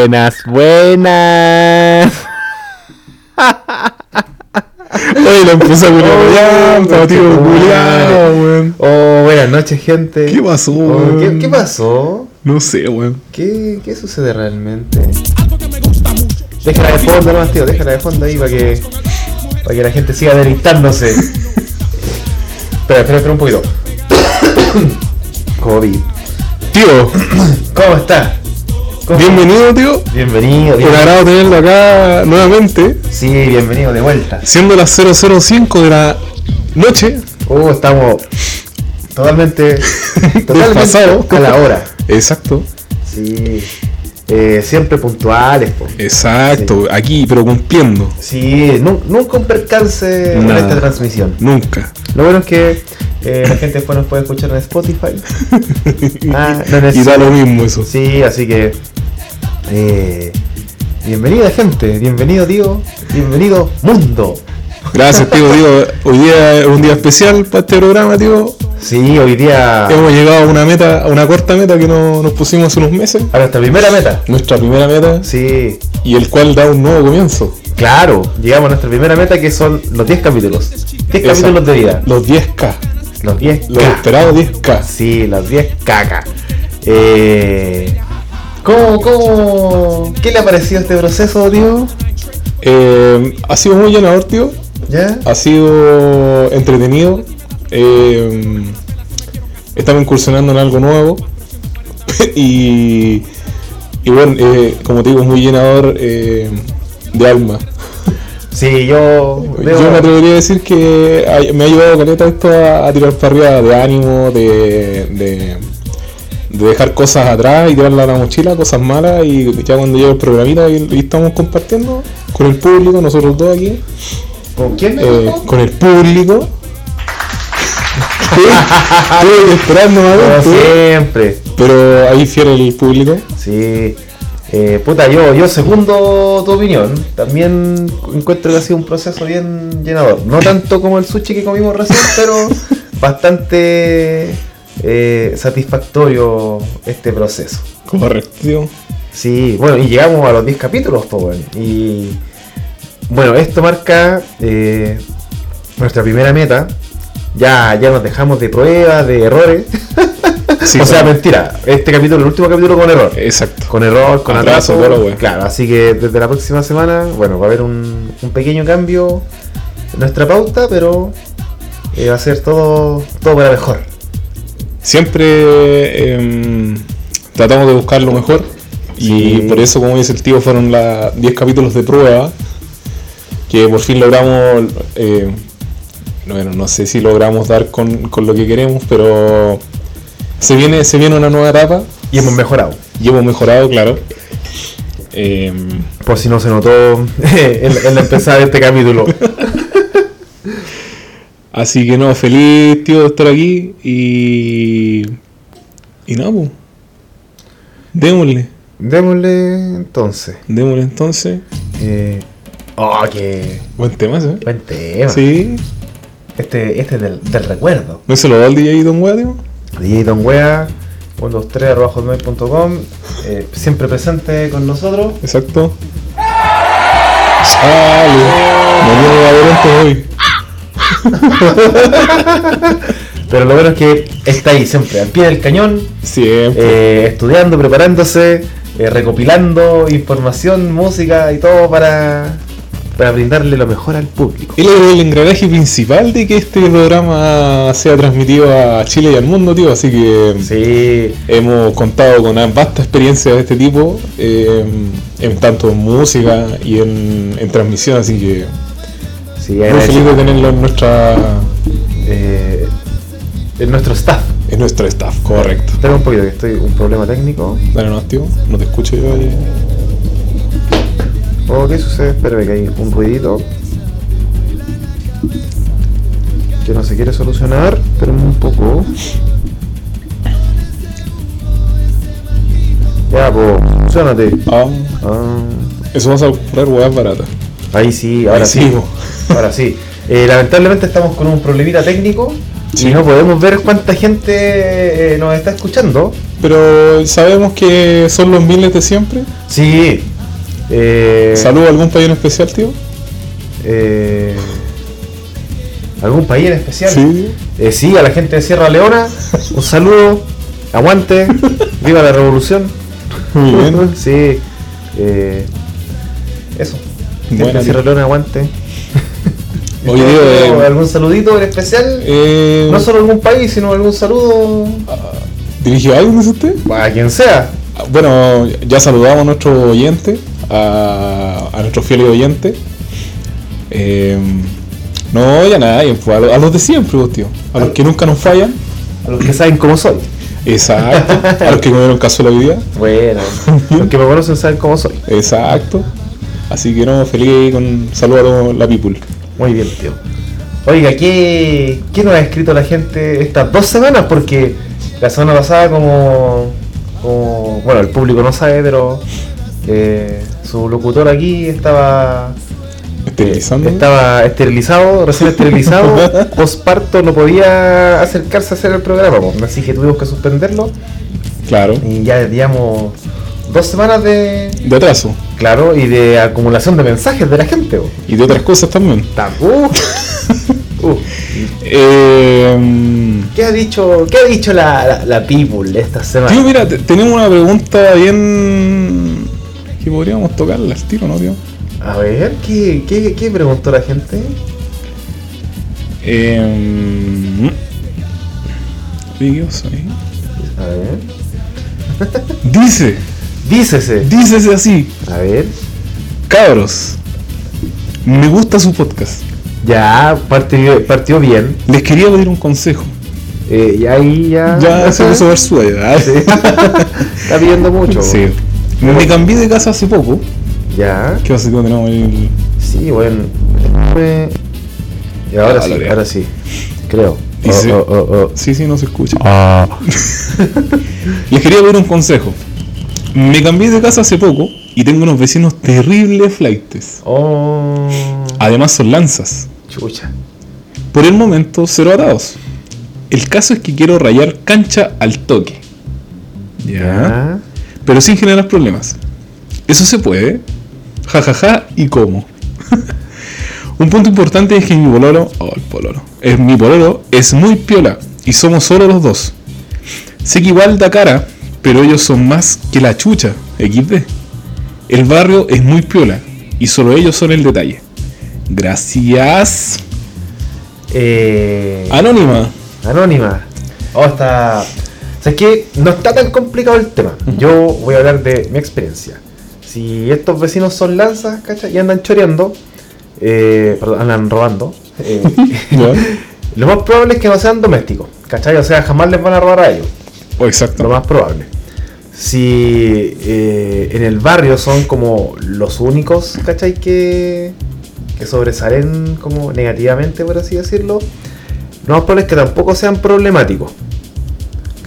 Buenas, buenas. Oye, la empezó a Oh, culiao, weón. Oh, buenas noches, gente. ¿Qué pasó, Oh, qué pasó? No sé, weón. ¿Qué, ¿Qué sucede realmente? Déjala de fondo nomás, tío. Déjala de fondo ahí para que, para que la gente siga deleitándose. espera, espera, espera un poquito. COVID. Tío, ¿Cómo estás? ¿Cómo- bienvenido, tío. Bienvenido. Un bienvenido. agrado tenerlo acá nuevamente. Sí, bienvenido de vuelta. Siendo las 005 de la noche. Uh, estamos totalmente, totalmente Desfasado. a la hora. Exacto. Sí. Eh, siempre puntuales, po. Exacto. Aquí, pero cumpliendo. Sí, nu- nunca un percance en esta transmisión. Nunca. Lo bueno es que eh, la gente después nos puede escuchar en Spotify. Ah, no y da lo mismo eso. Sí, así que. Eh, bienvenida, gente. Bienvenido, tío. Bienvenido, mundo. Gracias, tío. Tío, hoy día es un día especial para este programa, tío. Sí, hoy día. Hemos llegado a una meta, a una corta meta que no- nos pusimos hace unos meses. A nuestra primera meta. Nuestra primera meta. Sí, Y el cual da un nuevo comienzo. claro. Llegamos a nuestra primera meta que son los 10 capítulos. 10 Exacto. capítulos de vida. Los 10K. Los 10 Los esperados 10K. Sí, las 10 caca. Eh, ¿cómo, cómo, ¿Qué le ha parecido este proceso, tío? Eh, ha sido muy llenador, tío. ¿Ya? Ha sido entretenido. Eh, estamos incursionando en algo nuevo. y, y bueno, eh, como te digo, es muy llenador eh, de alma. Sí, yo. Yo me atrevería a decir que me ha ayudado caleta esto a, a tirar para arriba de ánimo, de, de, de dejar cosas atrás y tirarlas a la mochila, cosas malas, y ya cuando llega el programita y, y estamos compartiendo con el público, nosotros dos aquí, ¿Con quién me eh, con el público. Estoy esperando Como más siempre. pero ahí fiel el público. Sí. Eh, puta, yo, yo segundo tu opinión. También encuentro que ha sido un proceso bien llenador. No tanto como el sushi que comimos recién, pero bastante eh, satisfactorio este proceso. Correcto. Sí, bueno, y llegamos a los 10 capítulos, pues. Y bueno, esto marca eh, nuestra primera meta. Ya, ya nos dejamos de pruebas, de errores. Sí, o sea, mentira. Este capítulo, el último capítulo con error. Exacto. Con error, con Atraso, atraso. claro, así que desde la próxima semana, bueno, va a haber un, un pequeño cambio en nuestra pauta, pero eh, va a ser todo, todo para mejor. Siempre em, tratamos de buscar lo mejor. Y por eso, como dice el tío, fueron las 10 capítulos de prueba. Que por fin logramos. eh, bueno, no sé si logramos dar con, con lo que queremos, pero se viene, se viene una nueva etapa Y hemos mejorado. y hemos mejorado, claro. Em, Por si no se notó en, en la empezada de este capítulo. así que no, feliz, tío, de estar aquí. Y. Y nada, pues. Démosle, Démosle entonces. démosle entonces. Eh, oh, qué Buen tema, ¿eh? buen tema. Sí. Este, este es del, del recuerdo. ¿No se lo da el DJ Don Wea, tío? DJ Don Wea, 123.com, eh, siempre presente con nosotros. Exacto. Me viene hoy. Pero lo bueno es que está ahí siempre, al pie del cañón, Siempre. eh, estudiando, preparándose, eh, recopilando información, música y todo para, para brindarle lo mejor al público. Él es el engranaje principal de que este programa sea transmitido a Chile y al mundo, tío. Así que Sí, hemos contado con una vasta experiencia de este tipo, eh, en tanto en música y en, en transmisión. Así que sí, muy feliz de tenerlo en nuestra Eh, en nuestro staff. en nuestro staff, correcto. Espera un poquito, que estoy un problema técnico. Dale no, tío. No te escucho yo. eh. Oh, ¿qué sucede? Espérame que hay un ruidito. Que no se quiere solucionar. Espérame un poco. Ya, pues, solucionate. Ah, Ah, eso vas a comprar weas baratas. ahí sí, ahora Ahí sí. Ahora sí. Eh, lamentablemente estamos con un problemita técnico. Y no podemos ver cuánta gente eh, nos está escuchando. Pero sabemos que son los miles de siempre. Sí. Eh, ¿Saludo a algún país en especial, tío? eh, ¿Algún país en especial? Sí. Eh, sí, a la gente de Sierra Leona. Un saludo. Aguante. Viva la revolución. Muy bien. Sí. eh, eso. Gente de Sierra. Leona, aguante. Oye, ¿Algún saludito en especial? No solo algún país, sino algún saludo ¿Dirigió algo, dice usted? a quien sea. Ah, Bueno, ya saludamos a nuestro oyente, a, a nuestro fiel oyente. Eh, no, ya pues, a, a los de siempre, tío. A los que nunca nos fallan. A los que saben cómo soy. Exacto. A los que comieron cazuela hoy día. Bueno, los que me conocen saben cómo soy. Exacto. Así que no, feliz con saludos a la people. Muy bien, tío. Oiga, ¿qué, ¿qué nos ha escrito la gente estas dos semanas? Porque la semana pasada, como, como- bueno, el público no sabe, pero eh, su locutor aquí estaba Esterilizando. estaba esterilizado, recién esterilizado, postparto, no podía acercarse a hacer el programa, así que tuvimos que suspenderlo Claro. y ya llevamos dos semanas de, De atraso. claro, y de acumulación de mensajes de la gente. Y de otras cosas también. Uh, uh. Eh, ¿Qué ha dicho, qué ha dicho la, la, la people esta semana? tío, mira, te- tenemos una pregunta bien. Que podríamos tocarla al tiro, ¿no, tío? A ver, ¿qué, qué, qué preguntó la gente? Eh, Dios, ahí. A ver. Dice, Dícese. dícese así, A ver. cabros. Me gusta su podcast. Ya, partió, partió bien. Les quería pedir un consejo. Eh, y ahí ya. Ya se puso a ver su Sí. Está pidiendo mucho. Sí. Me cambié de casa hace poco. Ya. ¿Qué pasa que tenemos ahí? Sí, bueno. Y ahora Ah, sí, ahora sí. Creo. Oh, oh, oh, oh. Sí, sí, no se escucha. Ah. Les quería pedir un consejo. Me cambié de casa hace poco y tengo unos vecinos terribles flightes. Oh. Además son lanzas. Chucha. Por el momento, cero atados. El caso es que quiero rayar cancha al toque. Ya. Pero sin generar problemas. Eso se puede. Ja, ja, ja, y cómo. Un punto importante es que mi pololo, oh, el pololo, es mi pololo es muy piola y somos solo los dos. Sé que igual da cara, pero ellos son más que la chucha, XD. El barrio es muy piola y solo ellos son el detalle. Gracias. Eh, Anónima. Anónima. Oh, está. O sea, es que no está tan complicado el tema. Yo voy a hablar de mi experiencia. Si estos vecinos son lanzas, ¿cachai? Y andan choreando, eh, perdón, andan robando, eh, lo más probable es que no sean domésticos, ¿cachai? O sea, jamás les van a robar a ellos. Oh, exacto. Lo más probable. Si eh, en el barrio son como los únicos, ¿cachai? Que, que sobresalen como negativamente, por así decirlo, lo más probable es que tampoco sean problemáticos.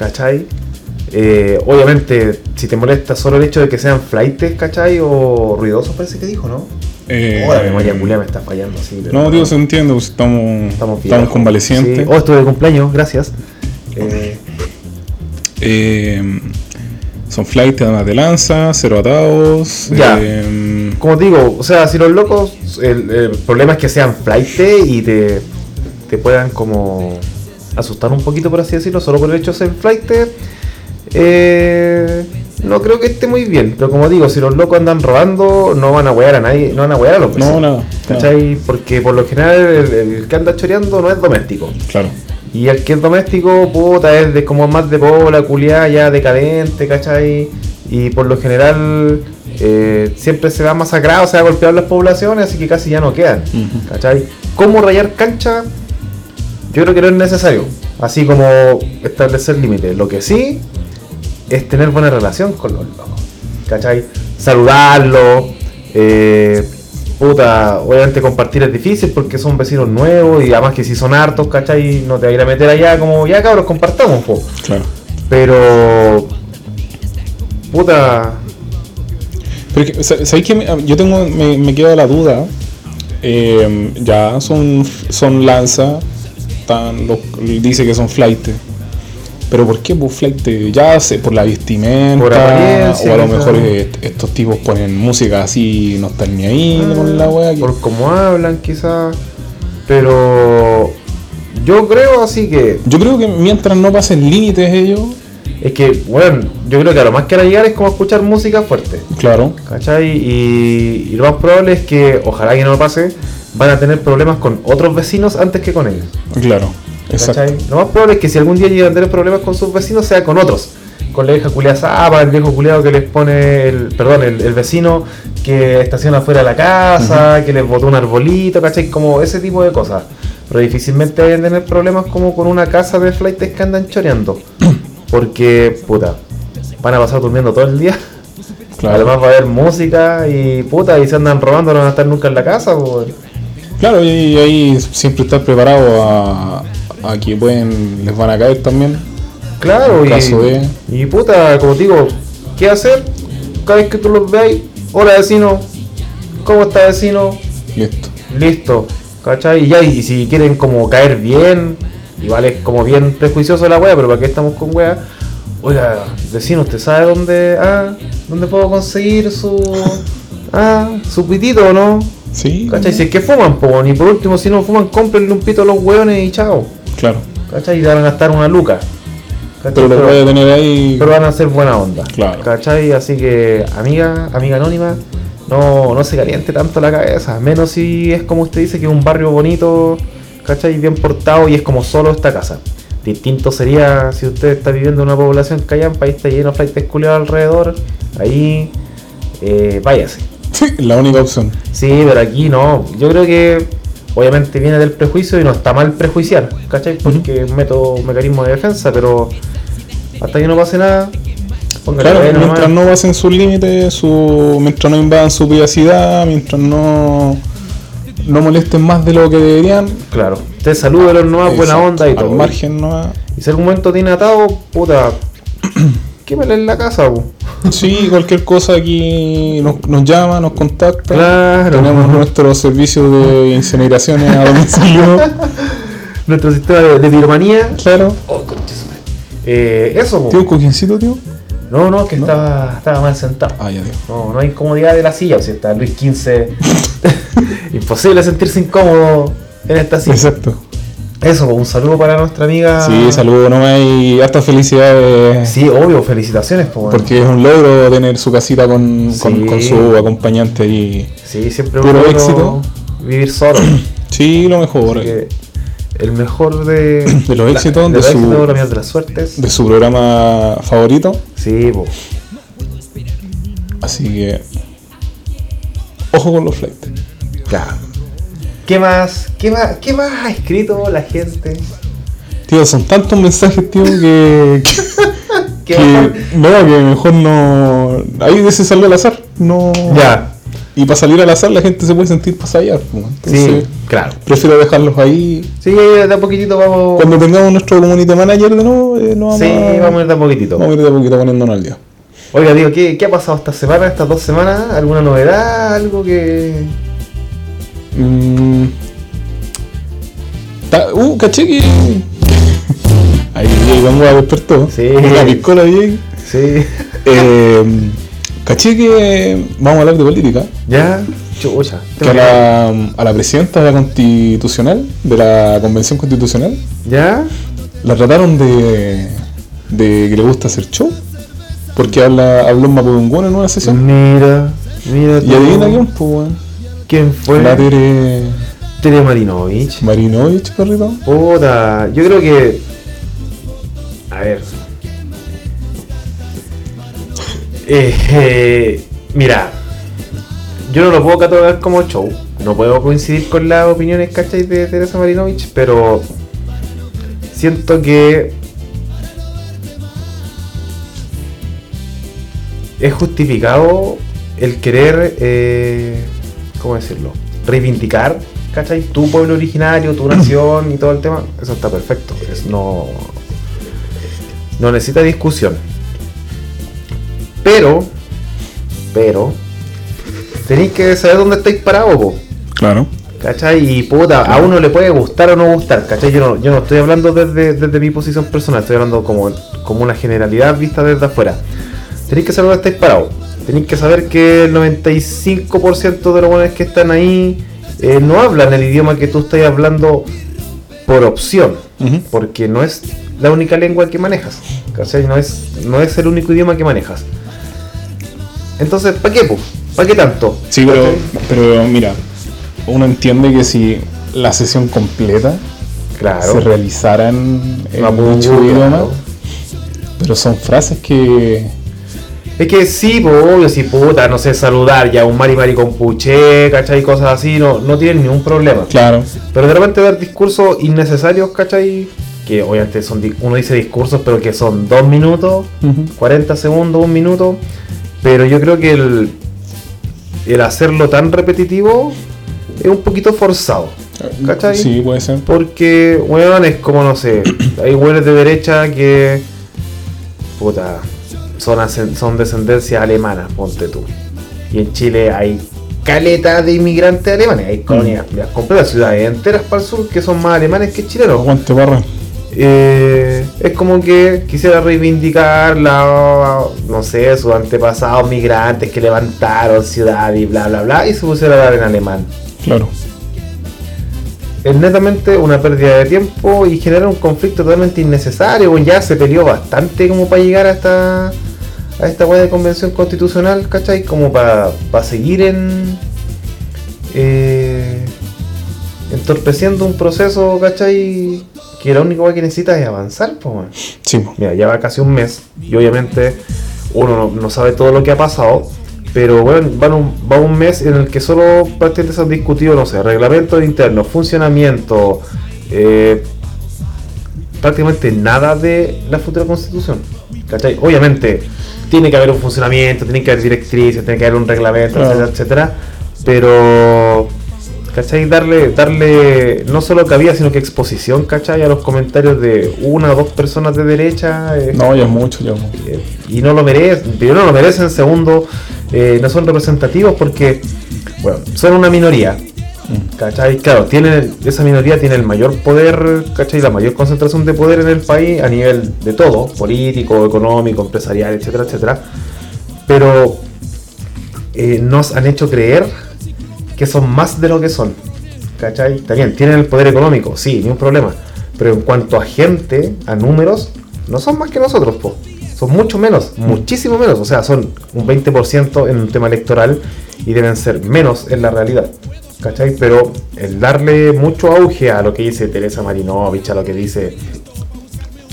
¿Cachai? Eh, obviamente, si te molesta solo el hecho de que sean flightes, ¿cachai? O ruidosos, parece que dijo, ¿no? Eh, Oh, la memoria culia me está fallando, sí. pero No, se entiende, pues, estamos, Estamos, estamos, convalecientes. Sí. Oh, estuve de cumpleaños, gracias. Eh, Eh, son flight además de lanza, cero atados. Ya. eh, como te digo, o sea, si los locos, el, el problema es que sean flight y te, te puedan como asustar un poquito, por así decirlo, solo por el hecho de ser flight. Eh, no creo que esté muy bien, pero como digo, si los locos andan robando, no van a wear a nadie, no van a wear a los no, nada. ¿Cachai? Porque por lo general el, el que anda choreando no es doméstico. Claro. Y el que es doméstico, puta, es de como más de bola, culiada, ya decadente, ¿cachai? Y por lo general eh, siempre se va masacrado, se va a golpear las poblaciones, así que casi ya no quedan, Ujú. ¿cachai? ¿Cómo rayar cancha? Yo creo que no es necesario, así como establecer límites. Lo que sí es tener buena relación con los locos, ¿cachai? Saludarlos, eh, puta, obviamente compartir es difícil porque son vecinos nuevos y además que si son hartos, ¿cachai? No te vas a ir a meter allá como, ya cabros, compartamos, po. Claro. Pero, puta, Pero ¿sabéis que me- yo tengo, me, me queda la duda? Eh, ya son, son lanza, están los, dice que son flight. Pero ¿por qué pues flight? Ya sé, por la vestimenta, Por o a lo mejor est- estos tipos ponen música así, no están ni ahí con la wea. Por cómo hablan, quizás. Pero yo creo así que. Yo creo que mientras no pasen límites ellos, Es que, bueno, yo creo que a lo más que van a llegar es como escuchar música fuerte. claro, ¿Cachai? Y, y lo más probable es que, ojalá que no pase, van a tener problemas con otros vecinos antes que con ellos. claro, exacto. ¿Cachai? Lo más probable es que si algún día llegan a tener problemas con sus vecinos, sea con otros. Con la vieja culiada zapa, el viejo culiado que les pone, el, perdón, el, el vecino que estaciona fuera de la casa, que les botó un arbolito, ¿cachai? Como ese tipo de cosas. Pero difícilmente vayan a tener problemas como con una casa de flights que andan choreando. Porque, puta, van a pasar durmiendo todo el día. Claro. Además va a haber música y puta, y se andan robando, no van a estar nunca en la casa, pues. Claro, y, ahí siempre estar preparado a, a que pueden, les van a caer también. Claro, y, de- y puta, como te digo, ¿qué hacer? Cada vez que tú los veas, hola vecino, ¿cómo está vecino? Listo. Listo, ¿cachai? Y ya, y si quieren como caer bien, igual es como bien prejuicioso la wea, pero para qué estamos con wea. Oiga, vecino, ¿usted sabe dónde, ah, dónde puedo conseguir su, ah, su pitito o no? Sí, ¿Cachai? Si es que fuman, po, y por último, si no fuman, cómprenle un pito a los hueones y chao. claro. ¿Cachai? Y van a gastar una luca. Pero lo Pero- puede tener ahí. pero van a ser buena onda. Claro. ¿Cachai? Así que, amiga, amiga anónima, no, no se caliente tanto la cabeza. Menos si es como usted dice, que es un barrio bonito, ¿cachai? Bien portado y es como solo esta casa. Distinto sería si usted está viviendo en una población callampa y está lleno de flights culiados alrededor. Ahí, eh, váyase. la única opción. Sí, pero aquí no. Yo creo que obviamente viene del prejuicio y no está mal prejuiciar, ¿cachai? Porque es un método, un mecanismo de defensa, pero hasta que no pase nada, Claro, mientras no pasen sus límites, su, mientras no invadan su privacidad, mientras no, no molesten más de lo que deberían. Claro, usted salúdelo nomás, buena exacto, onda y Al todo. margen no Y si algún momento tiene atado, puta, quémele en la casa, bu. Sí, cualquier cosa aquí nos, nos llama, nos contacta. Claro. Tenemos nuestros servicios de incineraciones a domicilio. Nuestro sistema de, de piromanía. claro. Oh. Eh, eso, bu. ¿Tío un cojincito, tío? No, no, que Estaba, estaba mal sentado. Ah, ya, tío. No, no hay comodidad de la silla, o sea, está Luis XV. Imposible sentirse incómodo en esta silla. Exacto. Eso, un saludo para nuestra amiga. Sí, saludos nomás y hasta felicidades. Sí, obvio, felicitaciones, pues, bueno. Porque es un logro tener su casita con, con- Sí. con su acompañante y Sí, siempre Puro bueno éxito. vivir solo. sí, lo mejor Así que el mejor de, De los éxitos, de, de su- la mía de las suertes. de su programa favorito. Sí, po. Así que ojo con los flights. Claro. ¿Qué más? ¿Qué más? ¿Qué más ha escrito la gente? Tío, son tantos mensajes, tío, que, que, no, que mejor no. Ahí veces salió al azar. No. Ya. Y para salir al azar la gente se puede sentir pasallar. pues. Entonces, Sí, claro. prefiero dejarlos ahí. Sí, de a poquitito vamos. Cuando tengamos nuestro community manager de nuevo, eh, no vamos, Sí, a, vamos a ir de a poquitito. vamos a ir de a poquito poniéndonos al día. Oiga, digo, ¿qué, ¿qué ha pasado esta semana, estas dos semanas? ¿Alguna novedad? ¿Algo que.? Mm. Uh, caché que. Ahí DJ Bangua despertó. Sí. La piscola DJ. Sí. Eh, caché que. Vamos a hablar de política. ¿Ya? Chucha. Que a la, a la presidenta de la constitucional, de la convención constitucional, ¿Ya? la trataron de. de que le gusta hacer show. Porque habla, habló en Mapudungún en una sesión. Mira, mira. Y adivina quién, pues, weón. ¿Quién fue? La Tere Tere Marinovich. Marinovich, perrito. Puta, yo creo que. A ver. Eh, eh, mira, yo no lo puedo catalogar como show. No puedo coincidir con las opiniones, ¿cachai? De Teresa Marinovich, pero siento que es justificado el querer, eh, ¿cómo decirlo? Reivindicar, ¿cachai? Tu pueblo originario, tu nación y todo el tema. Eso está perfecto. Es no, no necesita discusión. Pero, pero, tenéis que saber dónde estáis parados. Claro. ¿Cachai? Y puta, a uno le puede gustar o no gustar, ¿cachai? Yo no, yo no estoy hablando desde, desde mi posición personal, estoy hablando como, como una generalidad vista desde afuera. Tenéis que saber dónde estáis parados. Tenéis que saber que el 95% de los buenos que están ahí eh, no hablan el idioma que tú estás hablando por opción, porque no es la única lengua que manejas, ¿cachai? No es, no es el único idioma que manejas. Entonces, ¿para qué? ¿Para qué tanto? Sí, pero, pero mira, uno entiende que si la sesión completa Claro. se realizara en, en idioma, claro. pero son frases que Es que sí, pues obvio, si puta, no sé, saludar ya un mari mari con puché, ¿cachai? Cosas así, no, no tienen ningún problema. Claro, Pero de repente dar discursos innecesarios, ¿cachai? Que obviamente son, uno dice discursos, pero que son dos minutos, Ujú. 40 segundos, un minuto. Pero yo creo que el, el hacerlo tan repetitivo es un poquito forzado, ¿cachai? Sí, puede ser. Porque, weón, es como, no sé, hay weones de derecha que, puta, son, son descendencias alemanas, ponte tú. Y en Chile hay caleta de inmigrantes alemanes, hay colonias las completas, ciudades enteras para el sur que son más alemanes que chilenos. Aguante barra. Eh, es como que quisiera reivindicar la, no sé, sus antepasados migrantes que levantaron ciudad y bla bla bla y se pusiera a hablar en alemán Claro. es netamente una pérdida de tiempo y genera un conflicto totalmente innecesario. Ya se peleó bastante como para llegar a esta a esta weá de convención constitucional, ¿cachai? Como para seguir en eh, entorpeciendo un proceso, ¿cachai? Que la única weá que necesita es avanzar, pues. Sí. Mira, ya va casi un mes y obviamente uno no, no sabe todo lo que ha pasado, pero bueno, va un, va un mes en el que solo prácticamente se han discutido, no sé, reglamento interno, funcionamiento, eh, prácticamente nada de la futura constitución. ¿Cachai? Obviamente tiene que haber un funcionamiento, tiene que haber directrices, tiene que haber un reglamento, Claro. etcétera, etcétera, pero... ¿Cachai? Darle, darle no solo cabida, sino que exposición, ¿cachai? A los comentarios de una o dos personas de derecha. eh, No, ya es mucho, ya. eh, y no lo merecen, primero no lo merecen, segundo, eh, no son representativos porque, bueno, son una minoría. ¿Cachai? Claro, tienen, esa minoría tiene el mayor poder, ¿cachai? La mayor concentración de poder en el país a nivel de todo, político, económico, empresarial, etcétera, etcétera. Pero eh, nos han hecho creer que son más de lo que son. ¿Cachai? También tienen el poder económico, sí, ni un problema. Pero en cuanto a gente, a números, no son más que nosotros, po. Son mucho menos, muchísimo menos. O sea, son un 20% en un tema electoral y deben ser menos en la realidad. ¿Cachai? Pero el darle mucho auge a lo que dice Teresa Marinovich, a lo que dice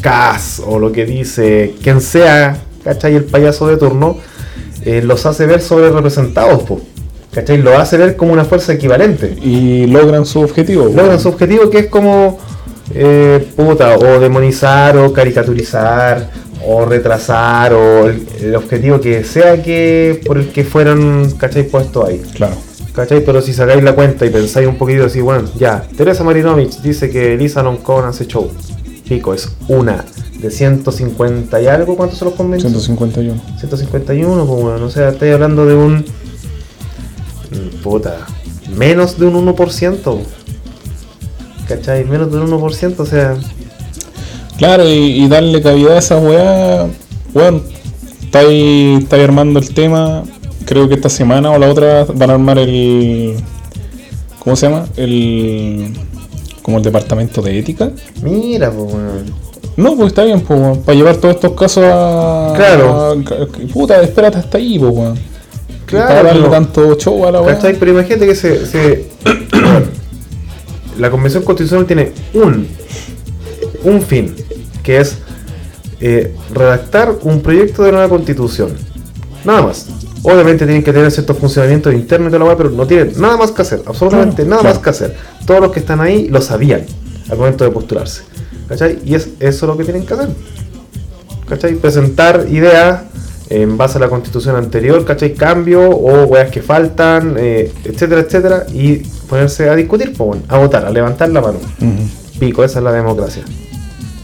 Kass o lo que dice quien sea, ¿cachai? El payaso de turno, eh, los hace ver sobre representados, po. ¿cachai? Lo hace ver como una fuerza equivalente. Y logran su objetivo. Logran su objetivo que es como, eh, puta, o demonizar, o caricaturizar, o retrasar, o el, el objetivo que sea que por el que fueron, ¿cachai? Puestos ahí. Claro. ¿Cachai? Pero si sacáis la cuenta y pensáis un poquito así, bueno, ya, Teresa Marinovich dice que Lisa Loncón hace show. Pico, es una de 150 y algo, ¿cuántos son los convenios? 151. 151, pues bueno, o sea, estáis hablando de un. mm, Puta, menos de un 1%. ¿Cachai? Menos de un 1%, o sea. Claro, y, y darle cabida a esa weá. Bueno, está ahí, está ahí armando el tema. Creo que esta semana o la otra van a armar el. ¿Cómo se llama? El. Como el departamento de ética. Mira, pues. No, pues está bien, pues, para llevar todos estos casos a. Claro. a- puta, espérate hasta ahí, pues, weón. Claro, Para darle tanto show a la. ¿Cachai? Pero imagínate que se, se- la Convención Constitucional tiene un, un fin, que es eh, redactar un proyecto de nueva constitución. Nada más. Obviamente tienen que tener ciertos funcionamientos internos y toda la weá, pero no tienen nada más que hacer, absolutamente Claro, nada claro. más que hacer. Todos los que están ahí lo sabían al momento de postularse. ¿Cachai? Y es eso lo que tienen que hacer. ¿cachai? Presentar ideas en base a la constitución anterior, ¿cachai? Cambio o weas que faltan, eh, etcétera, etcétera, y ponerse a discutir, pues bueno, a votar, a levantar la mano. Pico, esa es la democracia.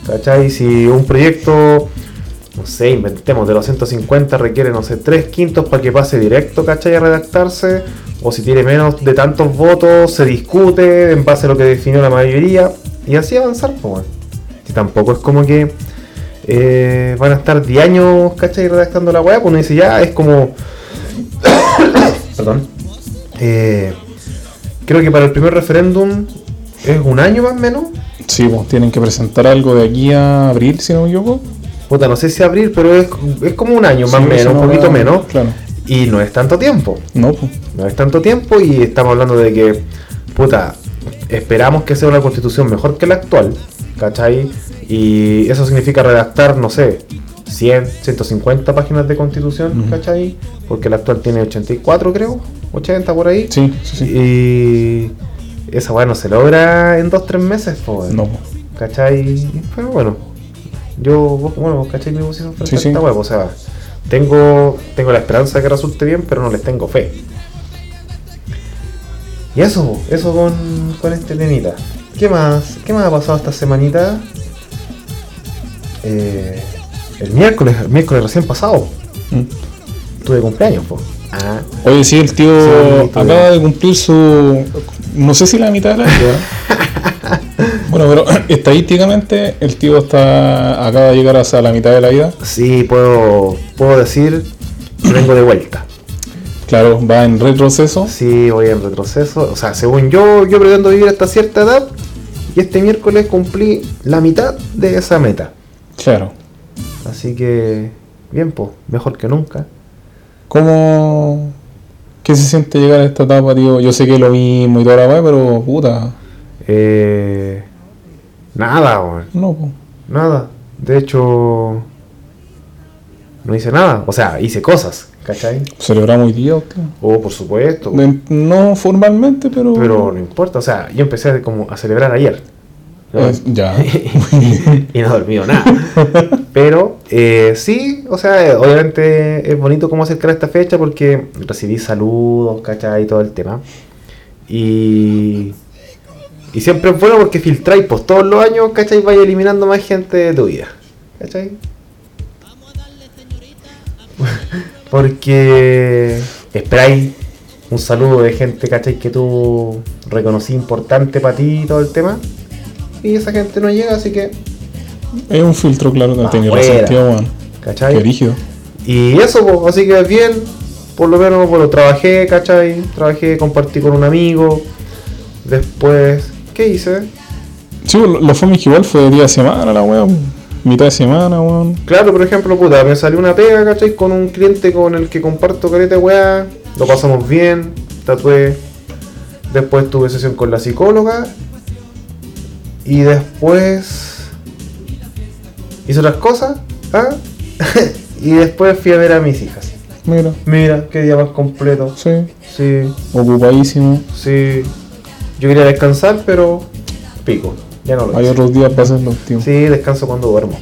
¿Cachai? Si un proyecto, no sé, inventemos de los 150 requiere, no sé, 3 quintos para que pase directo, ¿cachai? A redactarse, o si tiene menos de tantos votos, se discute en base a lo que definió la mayoría y así avanzar, pues. Y tampoco es como que eh, van a estar 10 años, ¿cachai? Redactando la weá, pues uno dice ya, es como. Perdón. Eh, creo que para el primer referéndum es un año más o menos. Sí, pues tienen que presentar algo de aquí a abril, si no me equivoco. Puta, no sé si abril, pero es, es como un año más o menos, un poquito menos. Claro. Y no es tanto tiempo. No, pues. No es tanto tiempo y estamos hablando de que, puta, esperamos que sea una constitución mejor que la actual, ¿cachai? Y eso significa redactar, no sé, 100, 150 páginas de constitución, Ujú. ¿cachai? Porque la actual tiene 84, creo, 80 por ahí. Sí, sí, sí. Y esa weá no se logra en 2-3 meses, po, weón. No, pues. ¿Cachai? Pero bueno, yo, vos- bueno, vos cachai mi posición frente Sí, a sí. esta weá, o sea, tengo, tengo la esperanza de que resulte bien, pero no les tengo fe. Y eso, eso con, con este temita. ¿Qué más? ¿Qué más ha pasado esta semanita? Eh, el miércoles, el miércoles recién pasado, Mm. tuve cumpleaños, po. Ah, Oye, sí, el tío Sí, acaba de cumplir su. No sé si la mitad de la vida. Bueno, pero estadísticamente el tío está acaba de llegar hasta la mitad de la vida. sí, puedo, puedo decir que vengo de vuelta. Claro, va en retroceso. Sí, voy en retroceso. O sea, según yo, yo pretendo vivir hasta cierta edad. Y este miércoles cumplí la mitad de esa meta. Claro. Así que, bien, pues, mejor que nunca. ¿Cómo. ¿Qué se siente llegar a esta etapa, tío? Yo sé que lo mismo y toda la weá, pero puta. Eh, nada, weón. No, po. Nada. De hecho, no hice nada. O sea, hice cosas, ¿cachai? Celebramos hoy día, tío. Oh, por supuesto. De- No formalmente, pero. Pero no importa. O sea, yo empecé a, como a celebrar ayer. ¿no? Eh, ya. y no he dormido nada. Pero eh, sí, o sea, eh, obviamente es bonito cómo acercar esta fecha porque recibí saludos, ¿cachai? Y todo el tema. Y, y siempre es bueno porque filtráis, pues todos los años, ¿cachai? Vais eliminando más gente de tu vida, ¿cachai? porque esperáis un saludo de gente, ¿cachai? Que tú reconocí importante para ti y todo el tema. Y esa gente no llega, así que Es un filtro, claro, no tiene razón. ¿Cachai? Qué rígido. Y eso, pues, así que bien, por lo menos, bueno, trabajé, ¿cachai? Trabajé, compartí con un amigo. Después, ¿qué hice? Sí, lo, lo fue igual fue día de semana, la weón. Mitad de semana, weón. Claro, por ejemplo, puta, me salió una pega, ¿cachai? Con un cliente con el que comparto careta, weá. Lo pasamos bien, tatué. Después tuve sesión con la psicóloga. Y después hice otras cosas. ¿ah? y después fui a ver a mis hijas. Mira, Mira, qué día más completo. sí, Sí, ocupadísimo. sí. Yo quería descansar, pero pico. Ya no lo Hay hice. otros días para hacerlo, tío. Sí, descanso cuando duermo.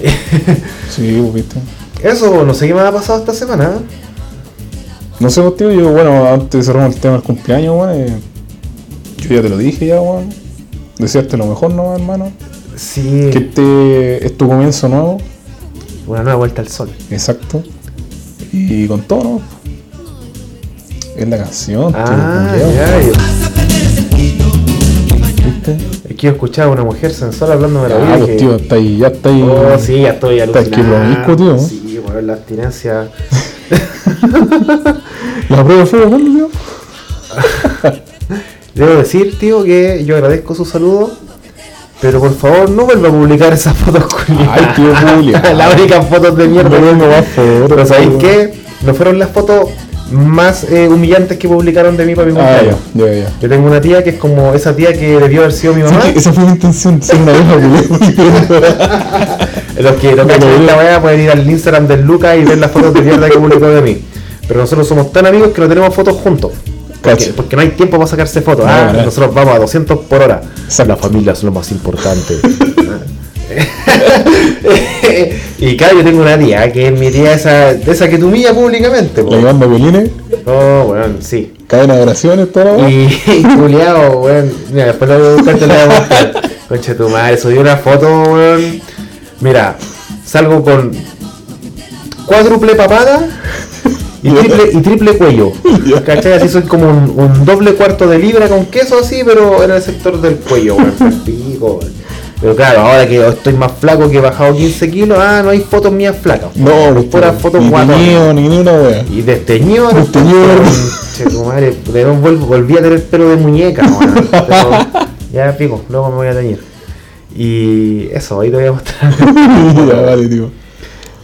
Sí, viste. Eso, no sé qué me ha pasado esta semana. No sé, tío, yo, bueno, antes de cerrar el tema del cumpleaños, weón, eh, yo ya te lo dije ya, weón. Desearte lo mejor, ¿no, hermano? Sí, Que este es tu comienzo nuevo, una nueva vuelta al sol. exacto. Y con todo, ¿no? Es la canción, tío, Ah, ya, yo- ¿viste? es que yo escuchaba a una mujer sensual hablando de la vida. pues, que- tío, está ahí, ya está ahí. Oh, sí, ya estoy alucinado. promiscuo, tío. Sí, bueno, la abstinencia. ¿La prueba cuándo, tío? Debo decir, tío, que yo agradezco su saludo. Pero por favor, no vuelva a publicar esas fotos culiadas. Ay, tío, Julia. Las únicas fotos de mierda. No Pero ¿sabéis qué? No fueron las fotos más eh, humillantes que publicaron de mí para mi Ah, cumpleaños. ya. Yo tengo una tía que es como esa tía que debió haber sido mi mamá. Sí, esa fue mi intención, ser una vieja. Los que no cachan esta weá pueden ir al Instagram del Lucas y ver las fotos de mierda que publicó de mí. Pero nosotros somos tan amigos que no tenemos fotos juntos. Porque, porque no hay tiempo para sacarse fotos. No, Ah, no. nosotros vamos a 200 por hora. Exacto. La familia es lo más importante. y claro, yo tengo una tía que es mi tía esa, de esa que tú humilla públicamente. po. Le mando violines, No, bueno, sí. cadena de oraciones, todo. la. Y, y culiao, weón. Mira, después lo voy a buscar, te lo voy a mostrar. Concha tu madre, subí una foto, weón. Mira, salgo con cuádruple papada y triple, y triple cuello. ¿Cachai? Así soy como un, un doble cuarto de libra con queso así, pero en el sector del cuello, weón. pico, weón. Pero claro, ahora que estoy más flaco que he bajado 15 kilos, ah, no hay fotos mías flacas. No, Hay puras fotos ni guatonas. teñido, ni ni una wea. Y desteñido, Desteñido. Che, tu madre, de nuevo vuelvo- volví a tener pelo de muñeca. Pero ya pico, luego me voy a teñir. Y eso, ahí te voy a mostrar. ya, vale, tío.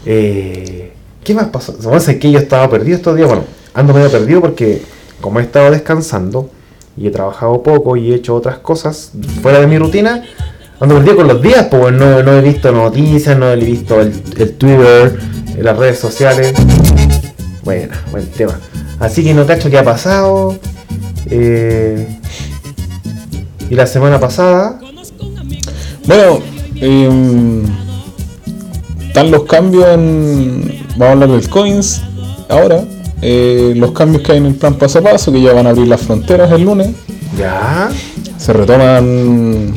Eh, ¿Qué más pasó? Bueno, sé que yo estaba perdido estos días. Bueno, ando medio perdido porque como he estado descansando y he trabajado poco y he hecho otras cosas fuera de mi rutina, ando perdido con los días, pues no, no he visto noticias, no he visto el, el Twitter, las redes sociales. Bueno, buen tema. Así que no cacho qué ha pasado. Eh, y la semana pasada, Bueno, em, están los cambios en. Vamos a hablar del coins ahora. eh, los cambios que hay en el plan paso a paso, que ya van a abrir las fronteras el lunes. ya, Se retoman.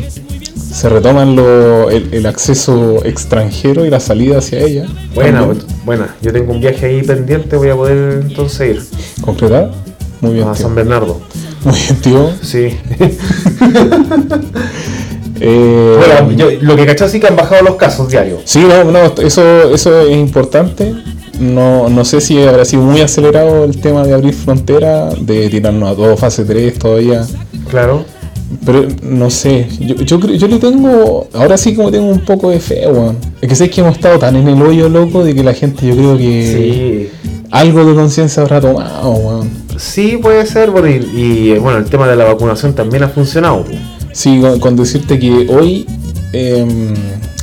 Se retoman lo- el, el acceso extranjero y la salida hacia ella. buena, También. buena. Yo tengo un viaje ahí pendiente, voy a poder entonces ir. ¿Concretar? Muy bien, a. San Bernardo. Muy bien, tío. Sí. Eh, bueno, yo, lo que caché sí que han bajado los casos diarios. Sí, no, no, eso, eso es importante. No, no sé si habrá sido muy acelerado el tema de abrir frontera, de tirarnos a todo fase 3 todavía. Claro. Pero no sé, yo, yo, yo le tengo, ahora sí como tengo un poco de fe, weón. Es que sé que hemos estado tan en el hoyo loco de que la gente yo creo que Sí. algo de conciencia habrá tomado, weón. Sí, puede ser. Bueno, y, y, eh, bueno, el tema de la vacunación también ha funcionado. pues. Sí, con, con decirte que hoy em,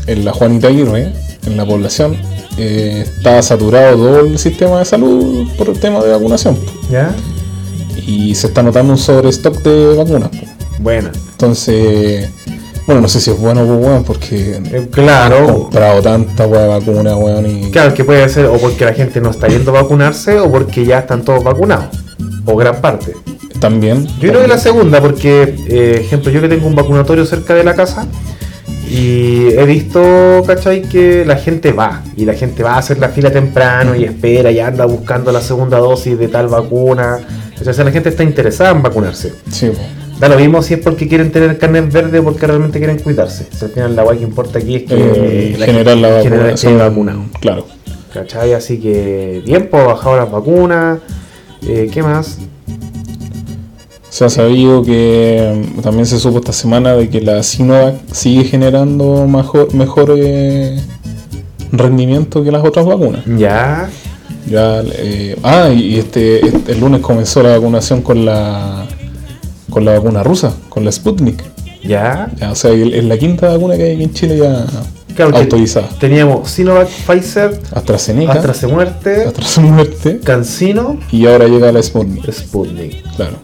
en la Juanita Aguirre, en la población, eh, está saturado todo el sistema de salud por el tema de vacunación. ¿Ya? Y se está notando un sobrestock de vacunas. po. Buena. Entonces, bueno, no sé si es bueno o weón, porque Eh, han claro. comprado tanta weá de vacuna, weón, y Claro, que puede ser o porque la gente no está yendo a vacunarse o porque ya están todos vacunados. O gran parte. también. Yo creo que la segunda, porque, eh, ejemplo, yo que tengo un vacunatorio cerca de la casa y he visto, ¿cachai? Que la gente va y la gente va a hacer la fila temprano y espera y anda buscando la segunda dosis de tal vacuna. O sea, la gente está interesada en vacunarse. Sí, po. Da lo mismo si es porque quieren tener carnet verde o porque realmente quieren cuidarse. Si al final la guay que importa aquí es que Eh, la generar la vacunación. esté vacunado. Claro. ¿Cachai? Así que bien, pues bajado las vacunas. Eh, ¿Qué más? Se ha sabido que mm, también se supo esta semana de que la Sinovac sigue generando mejor, mejor eh, rendimiento que las otras vacunas. Ya. Ya, eh, ah, y este, este- el lunes comenzó la vacunación con la con la vacuna rusa, con la Sputnik. Ya. Ya, o sea, es la quinta vacuna que hay aquí en Chile ya Claro autorizada. Teníamos Sinovac, Pfizer, AstraZeneca, AstraZemuerte, AstraZeneca Cancino, y ahora llega la Sputnik. Sputnik. Claro,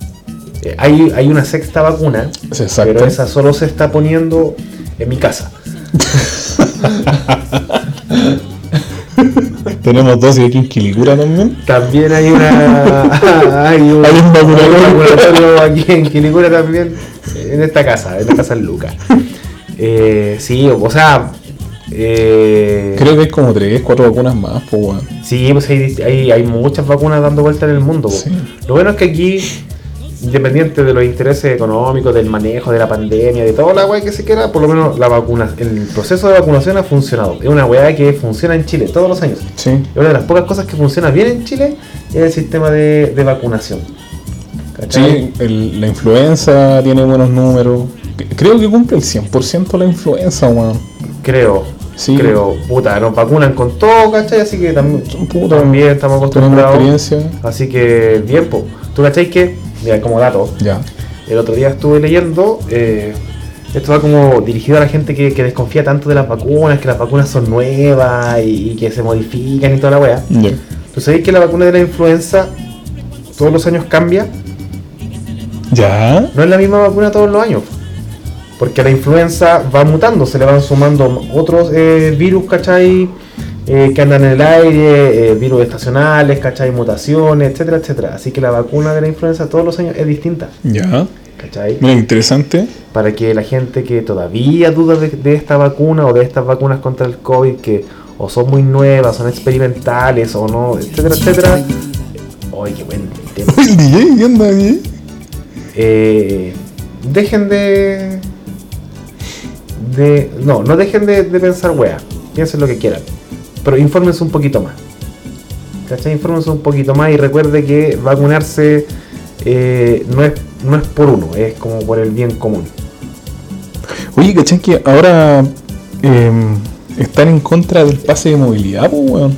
Eh, hay, hay una sexta vacuna, exacto. pero esa solo se está poniendo en mi casa. Tenemos dosis aquí en Quilicura también. También hay una. hay un, Hay un vacunatorio aquí en Quilicura también, en esta casa, en la casa de Lucas. Eh, sí, o sea. Eh, Creo que hay como 3, 4 vacunas más, pues weón. Sí, pues hay, hay, hay muchas vacunas dando vuelta en el mundo. Sí. Lo bueno es que aquí, independiente de los intereses económicos, del manejo de la pandemia, de toda la weá que se quiera, por lo menos la vacuna, el proceso de vacunación ha funcionado. Es una weá que funciona en Chile todos los años. Sí. Es una de las pocas cosas que funciona bien en Chile es el sistema de, de vacunación. ¿Cachai? Sí, el- la influenza tiene buenos números. Creo que cumple el 100% la influenza, weón. Creo. Sí. Creo, puta, nos vacunan con todo, ¿cachai? Así que también, Puta, también estamos acostumbrados. experiencia. Así que, bien, po. ¿Tú cachai que, mira, como dato, Ya. El otro día estuve leyendo, eh, esto va como dirigido a la gente que, que desconfía tanto de las vacunas, que las vacunas son nuevas y, y que se modifican y toda la wea. Ya. ¿Tú sabéis que la vacuna de la influenza todos los años cambia? ¿Ya? No es la misma vacuna todos los años. Porque la influenza va mutando, se le van sumando otros eh, virus, ¿cachai? Eh, que andan en el aire, eh, virus estacionales, ¿cachai? Mutaciones, etcétera, etcétera. Así que la vacuna de la influenza todos los años es distinta, Ya. ¿cachai? Mira, interesante. para que la gente que todavía duda de, de esta vacuna o de estas vacunas contra el COVID, que o son muy nuevas, son experimentales o no, etcétera, etcétera, ¡Ay, qué buen tema! El DJ, ¿qué onda, DJ? Eh, dejen de. de. No, no dejen de, de pensar wea. Piensen lo que quieran. Pero infórmense un poquito más. ¿Cachai? Infórmense un poquito más y recuerde que vacunarse eh, no, es, no es por uno, es como por el bien común. Oye, ¿cachai que ahora em, están en contra del pase de movilidad, po, weón?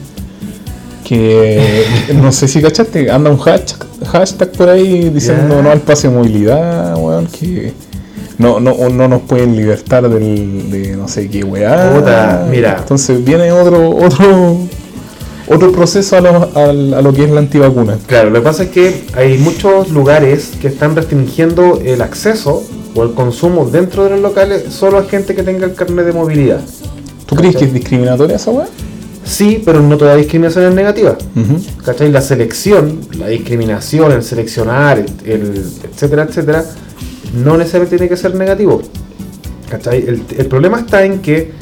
Que no sé si cachaste, anda un hashtag, hashtag por ahí diciendo no al pase de movilidad, weón, que no, no, no nos pueden libertar del, de no sé qué weá. Puta, mira. Entonces viene otro, otro, otro proceso a lo, al- a lo que es la antivacuna. Claro, lo que pasa es que hay muchos lugares que están restringiendo el acceso o el consumo dentro de los locales solo a gente que tenga el carnet de movilidad. ¿Tú crees que es discriminatoria esa weá? Sí, pero no toda discriminación es negativa. Ujú. ¿Cachai? La selección, la discriminación, el seleccionar, el, el etcétera, etcétera, no necesariamente tiene que ser negativo. ¿Cachai? El, el problema está en que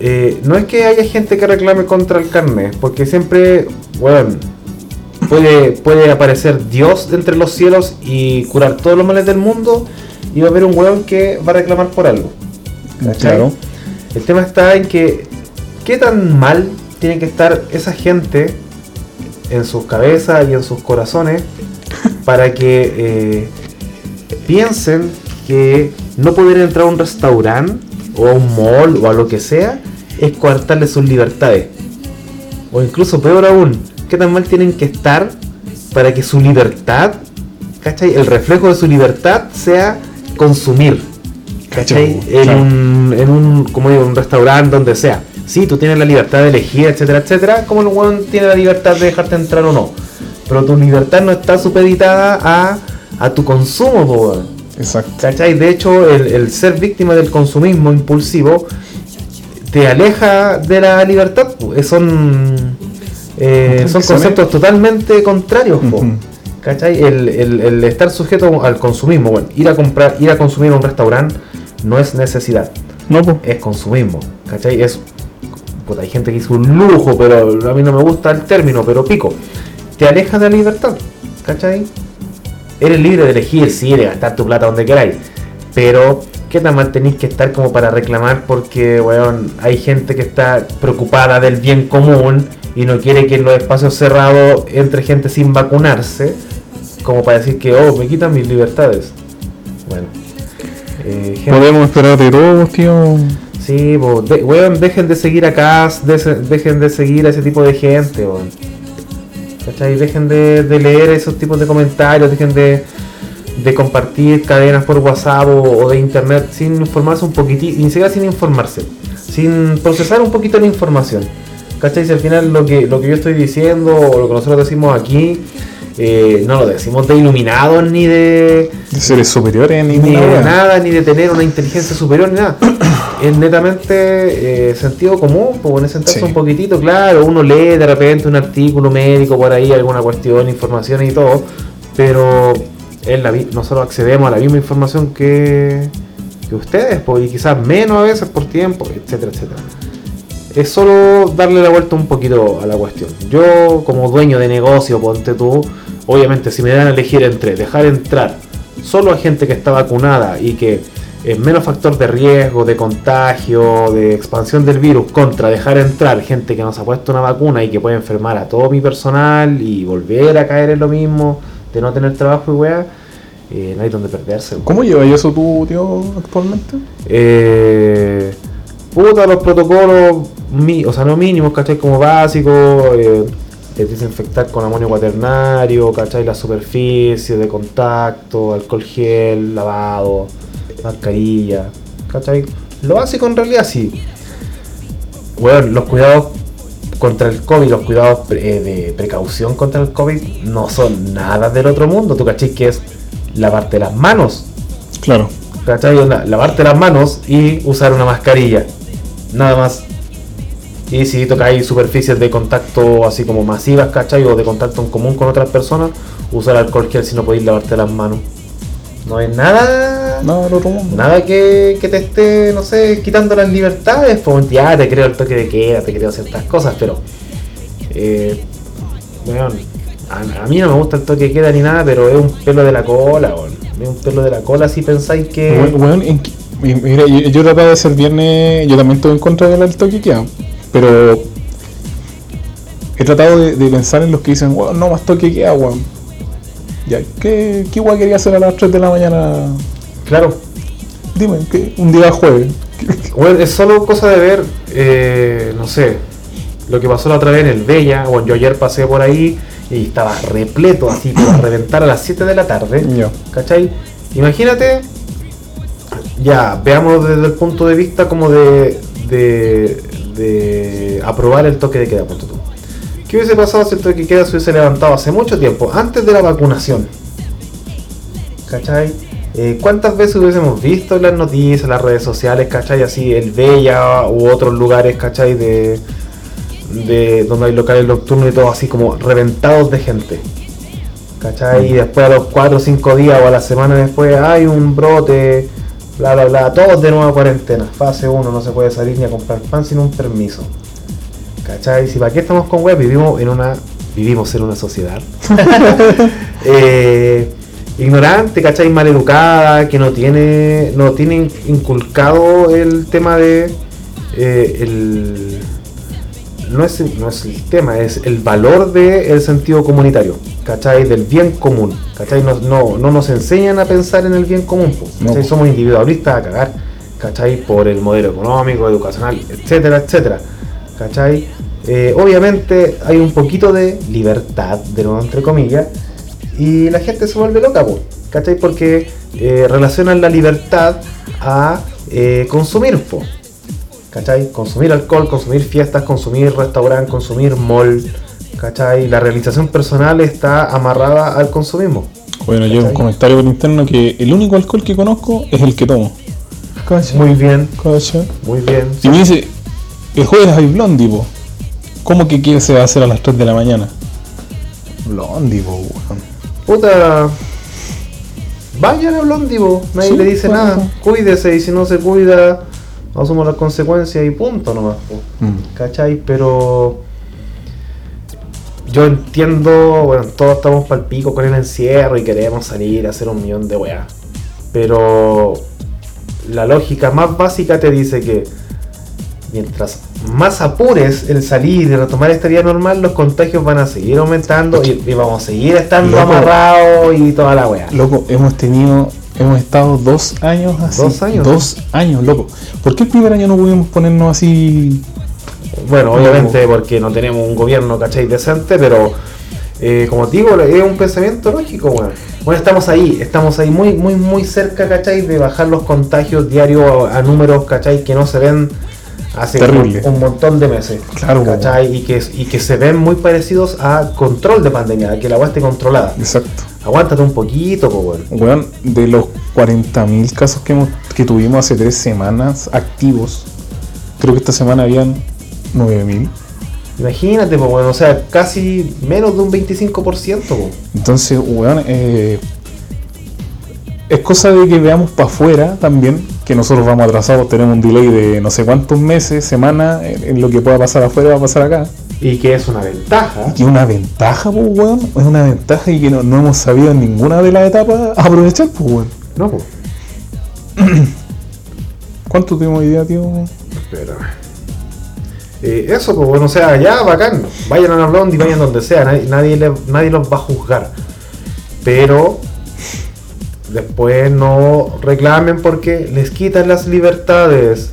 eh, no es que haya gente que reclame contra el carnet, porque siempre, bueno, puede, puede aparecer Dios entre los cielos y curar todos los males del mundo, y va a haber un weón que va a reclamar por algo. ¿cachai? Claro. El tema está en que, ¿qué tan mal tiene que estar esa gente en sus cabezas y en sus corazones para que eh, piensen que no poder entrar a un restaurante o a un mall o a lo que sea es coartarle sus libertades? O incluso peor aún, ¿qué tan mal tienen que estar para que su libertad, ¿cachai? El reflejo de su libertad sea consumir. En, un, en un, como digo, un restaurante, donde sea. Sí, tú tienes la libertad de elegir, etcétera, etcétera, como el weón tiene la libertad de dejarte entrar o no. Pero tu libertad no está supeditada a, a tu consumo, weón. Exacto. ¿Cachai? De hecho, el, el ser víctima del consumismo impulsivo te aleja de la libertad. Eh, Son, eh, Son conceptos totalmente contrarios. po. Ujú. ¿Cachai? El, el- el estar sujeto al consumismo, bueno, ir a comprar, ir a consumir a un restaurante no es necesidad, No, pues. es consumismo. ¿Cachai? Es. puta, hay gente que dice un lujo, pero a mí no me gusta el término, pero pico. Te alejas de la libertad. ¿Cachai? Eres libre de elegir, sí, de gastar tu plata donde queráis. Pero, ¿qué tan mal tenéis que estar como para reclamar? Porque, weón, hay gente que está preocupada del bien común y no quiere que en los espacios cerrados entre gente sin vacunarse, como para decir que, oh, me quitan mis libertades. Bueno. eh, gente- Podemos esperar de todos, tío. Sí, de- weón, dejen de seguir a Cas, de- dejen de seguir a ese tipo de gente, weón. ¿Cachai? Dejen de, de leer esos tipos de comentarios, dejen de, de compartir cadenas por WhatsApp o, o de internet sin informarse un poquitito, ni siquiera sin informarse, sin procesar un poquito la información. ¿Cachai? Si al final lo que, lo que yo estoy diciendo o lo que nosotros decimos aquí, eh, no lo decimos de iluminados ni de, De seres superiores, ni, de nada, ni de tener una inteligencia superior, ni nada. Es netamente eh, sentido común, pues bueno, sentarse Sí. un poquitito, claro, uno lee de repente un artículo médico por ahí, alguna cuestión, información y todo, pero es la, nosotros accedemos a la misma información que, que ustedes, pues, y quizás menos a veces por tiempo, etcétera, etcétera. Es solo darle la vuelta un poquito a la cuestión. Yo, como dueño de negocio, ponte tú, obviamente, si me dan a elegir entre dejar entrar solo a gente que está vacunada y que es menos factor de riesgo, de contagio, de expansión del virus, contra dejar entrar gente que no se ha puesto una vacuna y que puede enfermar a todo mi personal y volver a caer en lo mismo, de no tener trabajo y weá, eh, no hay donde perderse. ¿Cómo llevas eso tú, tío, actualmente? Eh, puta, los protocolos, mi- o sea, no mínimos, ¿cachai? Como básicos, eh, eh, desinfectar con amonio cuaternario, ¿cachai? La superficie de contacto, alcohol gel, lavado, mascarilla, ¿cachai? Lo básico en realidad sí. Bueno, los cuidados contra el COVID, los cuidados pre- eh, de precaución contra el COVID no son nada del otro mundo. ¿Tú cachai que es lavarte las manos? Claro. ¿Cachai? Lavarte las manos y usar una mascarilla. Nada más. Y si tocáis superficies de contacto así como masivas, ¿cachai? O de contacto en común con otras personas, usar alcohol gel si no podéis lavarte las manos. No hay nada. Nada del otro mundo. Nada que, que te esté, no sé, quitando las libertades. Pues ya te creo el toque de queda, te creo ciertas cosas, pero. Eh, weón, A, a mí no me gusta el toque de queda ni nada, pero es un pelo de la cola, weón. Es un pelo de la cola si pensáis que. Weón, weón, en mira, yo, yo trataba de ser viernes, yo también estoy en contra del toque que queda, pero he tratado de, de pensar en los que dicen, weón, no más toque que queda, weón. Ya, ¿qué, qué igual quería hacer a las 3 de la mañana? Claro, Dime, ¿qué? un día jueves. Bueno, es solo cosa de ver, eh, no sé, lo que pasó la otra vez en el Bella. Bueno, yo ayer pasé por ahí y estaba repleto, así, para reventar a las 7 de la tarde. Ya. ¿Cachai? Imagínate, ya, veamos desde el punto de vista como de, de, de aprobar el toque de queda, punto tú. ¿Qué hubiese pasado si el toque de queda se hubiese levantado hace mucho tiempo, antes de la vacunación? ¿Cachai? Eh, ¿Cuántas veces hubiésemos visto en las noticias, en las redes sociales, ¿cachai? Así, el Bella u otros lugares, ¿cachai? De, de donde hay locales nocturnos y todo así como reventados de gente. ¿Cachai? Y después a los 4 o 5 días o a la semana después hay un brote, bla bla bla, todos de nuevo a cuarentena. Fase 1, no se puede salir ni a comprar pan sin un permiso. ¿Cachai? Si para qué estamos con web, vivimos en una. Vivimos en una sociedad. eh, ignorante, ¿cachai? Mal educada, que no tiene. no tiene inculcado el tema de. eh, el. No es, no es el tema, es el valor del sentido comunitario, ¿cachai? Del bien común, ¿cachai? No, no, no nos enseñan a pensar en el bien común, ¿cachai? No. Somos individualistas a cagar, ¿cachai? Por el modelo económico, educacional, etcétera, etcétera, ¿cachai? Eh, obviamente hay un poquito de libertad, de nuevo entre comillas, y la gente se vuelve loca, po, ¿cachai? Porque eh, relacionan la libertad a eh, consumir, po, ¿cachai? Consumir alcohol, consumir fiestas, consumir restaurante, consumir mall, ¿cachai? La realización personal está amarrada al consumismo. Bueno, yo un comentario por interno que el único alcohol que conozco es el que tomo. Muy bien, ¿Cachai? muy bien. Si me dice, el jueves hay Blondie, po. ¿Cómo que quiere se va a hacer a las 3 de la mañana? Blondie, po, weón. Puta. Vayan a Blondie, nadie Sí, le dice bueno. nada. Cuídese y si no se cuida, asumo las consecuencias y punto nomás. Mm. ¿Cachai? Pero yo entiendo, bueno, todos estamos pal pico con el encierro y queremos salir a hacer un millón de weas. Pero la lógica más básica te dice que mientras más apures el salir y retomar esta vida normal, los contagios van a seguir aumentando y, y vamos a seguir estando Loco. amarrados y toda la wea. Loco, hemos tenido, hemos estado dos años así. Dos años. Dos años, loco. ¿Por qué el primer año no pudimos ponernos así? Bueno, obviamente porque no tenemos un gobierno, ¿cachai? Decente, pero eh, como te digo, es un pensamiento lógico, bueno. Bueno, estamos ahí, estamos ahí muy, muy, muy cerca, ¿cachai? De bajar los contagios diarios a, a números, ¿cachai? Que no se ven hace Terrible. un, montón de meses. Claro, ¿cachai? Y que, y que se ven muy parecidos a control de pandemia, a que la agua esté controlada. Exacto. Aguántate un poquito, bueno. Weón, de los 40.000 casos que, hemos, que tuvimos hace tres semanas activos, creo que esta semana habían 9.000. Imagínate, pues, bueno, o sea, casi menos de un 25%, pues. Entonces, weón, eh, es cosa de que veamos para afuera también, que nosotros vamos atrasados, tenemos un delay de no sé cuántos meses, semanas, en, en lo que pueda pasar afuera va a pasar acá. Y que es una ventaja. Y que una ventaja, pues, weón, es una ventaja y que no, no hemos sabido en ninguna de las etapas aprovechar, pues, weón. No, pues. ¿Cuánto tuvimos día, tío? Espera. Eh, eso, pues bueno, o sea, ya bacán. Vayan a la Blondie, vayan donde sea, nadie, nadie los va a juzgar. Pero después no reclamen porque les quitan las libertades.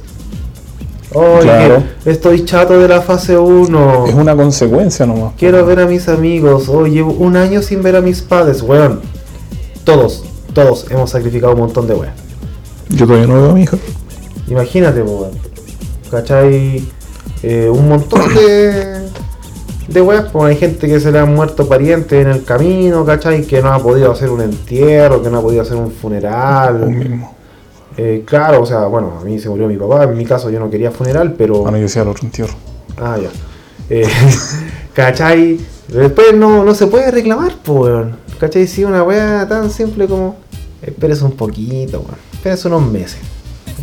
Oye, Claro. estoy chato de la fase 1. Es una consecuencia nomás. Quiero ver a mis amigos. Oye, llevo un año sin ver a mis padres. Weón, todos, todos hemos sacrificado un montón de weas. Yo todavía no veo a mi hija. Imagínate, weón. ¿Cachai? Eh, un montón de. De weas, pues hay gente que se le han muerto parientes en el camino, ¿cachai? Que no ha podido hacer un entierro, que no ha podido hacer un Un funeral. mismo. Eh, claro, o sea, bueno, a mí se murió mi papá, en mi caso yo no quería funeral, pero. Ah, no, yo decía el otro entierro. Ah, ya. Eh, ¿Cachai? Después no, no se puede reclamar, pues, weón. ¿Cachai? Si una wea tan simple como. Espérese un poquito, weón. Espérese unos meses.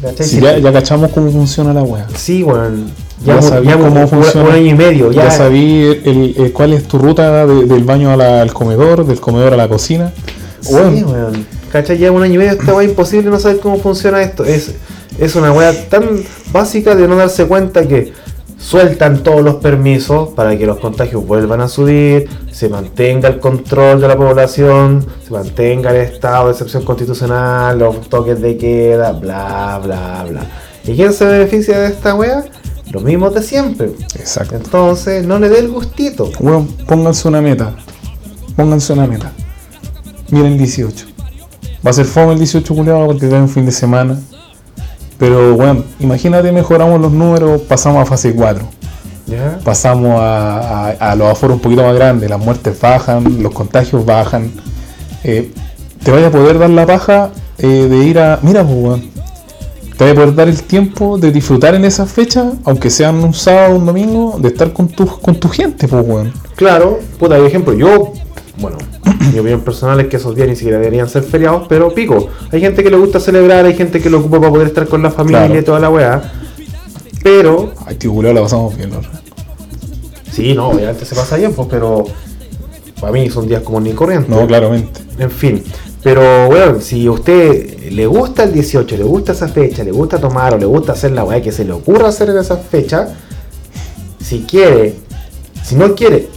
¿cachai? Si Si- ya, ya cachamos cómo funciona la wea. Sí, weón. Ya Ya, sabí ya cómo un, funciona. un año y medio. Ya, Ya, sabí el, cuál es tu ruta de- del baño la- al comedor, del comedor a la cocina. Sí, Weón, weón. ¿Cachai? Ya un año y medio esta weá imposible no saber cómo funciona esto. Es, es una weá tan básica de no darse cuenta que sueltan todos los permisos para que los contagios vuelvan a subir, se mantenga el control de la población, se mantenga el estado de excepción constitucional, los toques de queda, bla, bla, bla. ¿Y quién se beneficia de esta weá? Los mismos de siempre. Exacto. Entonces, no le dé el gustito. Weón, pónganse una meta. Pónganse una meta. Miren el 18. Va a ser fome el 18 culiado porque cae un fin de semana. Pero, weón, imagínate, mejoramos los números, pasamos a fase 4. ¿Ya? Pasamos a, a- a los aforos un poquito más grandes, las muertes bajan, los contagios bajan. Eh, te vaya a poder dar la paja eh, de ir a. Mira, pues, weón. Te vaya a poder dar el tiempo de disfrutar en esas fechas, aunque sean un sábado o un domingo, de estar con tu, con tu gente, pues, weón. Claro, puta, por ejemplo, yo, bueno, mi opinión personal es que esos días ni siquiera deberían ser feriados, pero pico. Hay gente que le gusta celebrar, hay gente que lo ocupa para poder estar con la familia Claro. y toda la weá. Pero, Ay, tío, culiao, la pasamos bien, ¿no? sí, no, obviamente se pasa bien, pues, pero para mí son días como ni corriente. No, claramente. En fin, pero bueno, si a usted le gusta el 18, le gusta esa fecha, le gusta tomar o le gusta hacer la weá que se le ocurra hacer en esa fecha, si quiere, si no quiere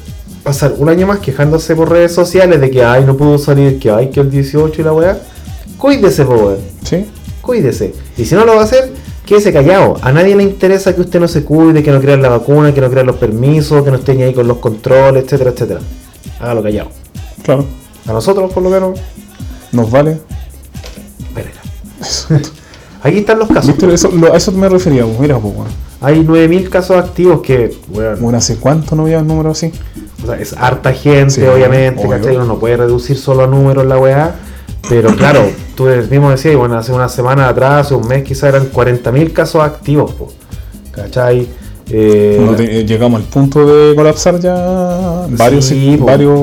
pasar un año más quejándose por redes sociales de que ay no pudo salir, que ay que el 18 y la weá, cuídese, weón, ¿Sí? cuídese. Y si no lo va a hacer, quédese callado. A nadie le interesa que usted no se cuide, que no crea la vacuna, que no crea los permisos, que no esté ni ahí con los controles, etcétera, etcétera. Hágalo callado. Claro. A nosotros, por lo menos, Nos vale. Eso. Aquí están los casos. ¿Viste? Eso, lo- a eso me refería, pues, mira, pues, weón. Hay 9.000 casos activos que, bueno, Bueno, ¿hace cuánto no veía el número así? o sea, es harta gente, Sí, obviamente. ¿cachai? Uno no puede reducir solo a números la weá. Pero claro, tú mismo decías, bueno, hace una semana atrás, hace un mes quizás eran 40.000 casos activos, po, ¿cachai? Eh, te- llegamos al punto de colapsar ya varios, Sí, varios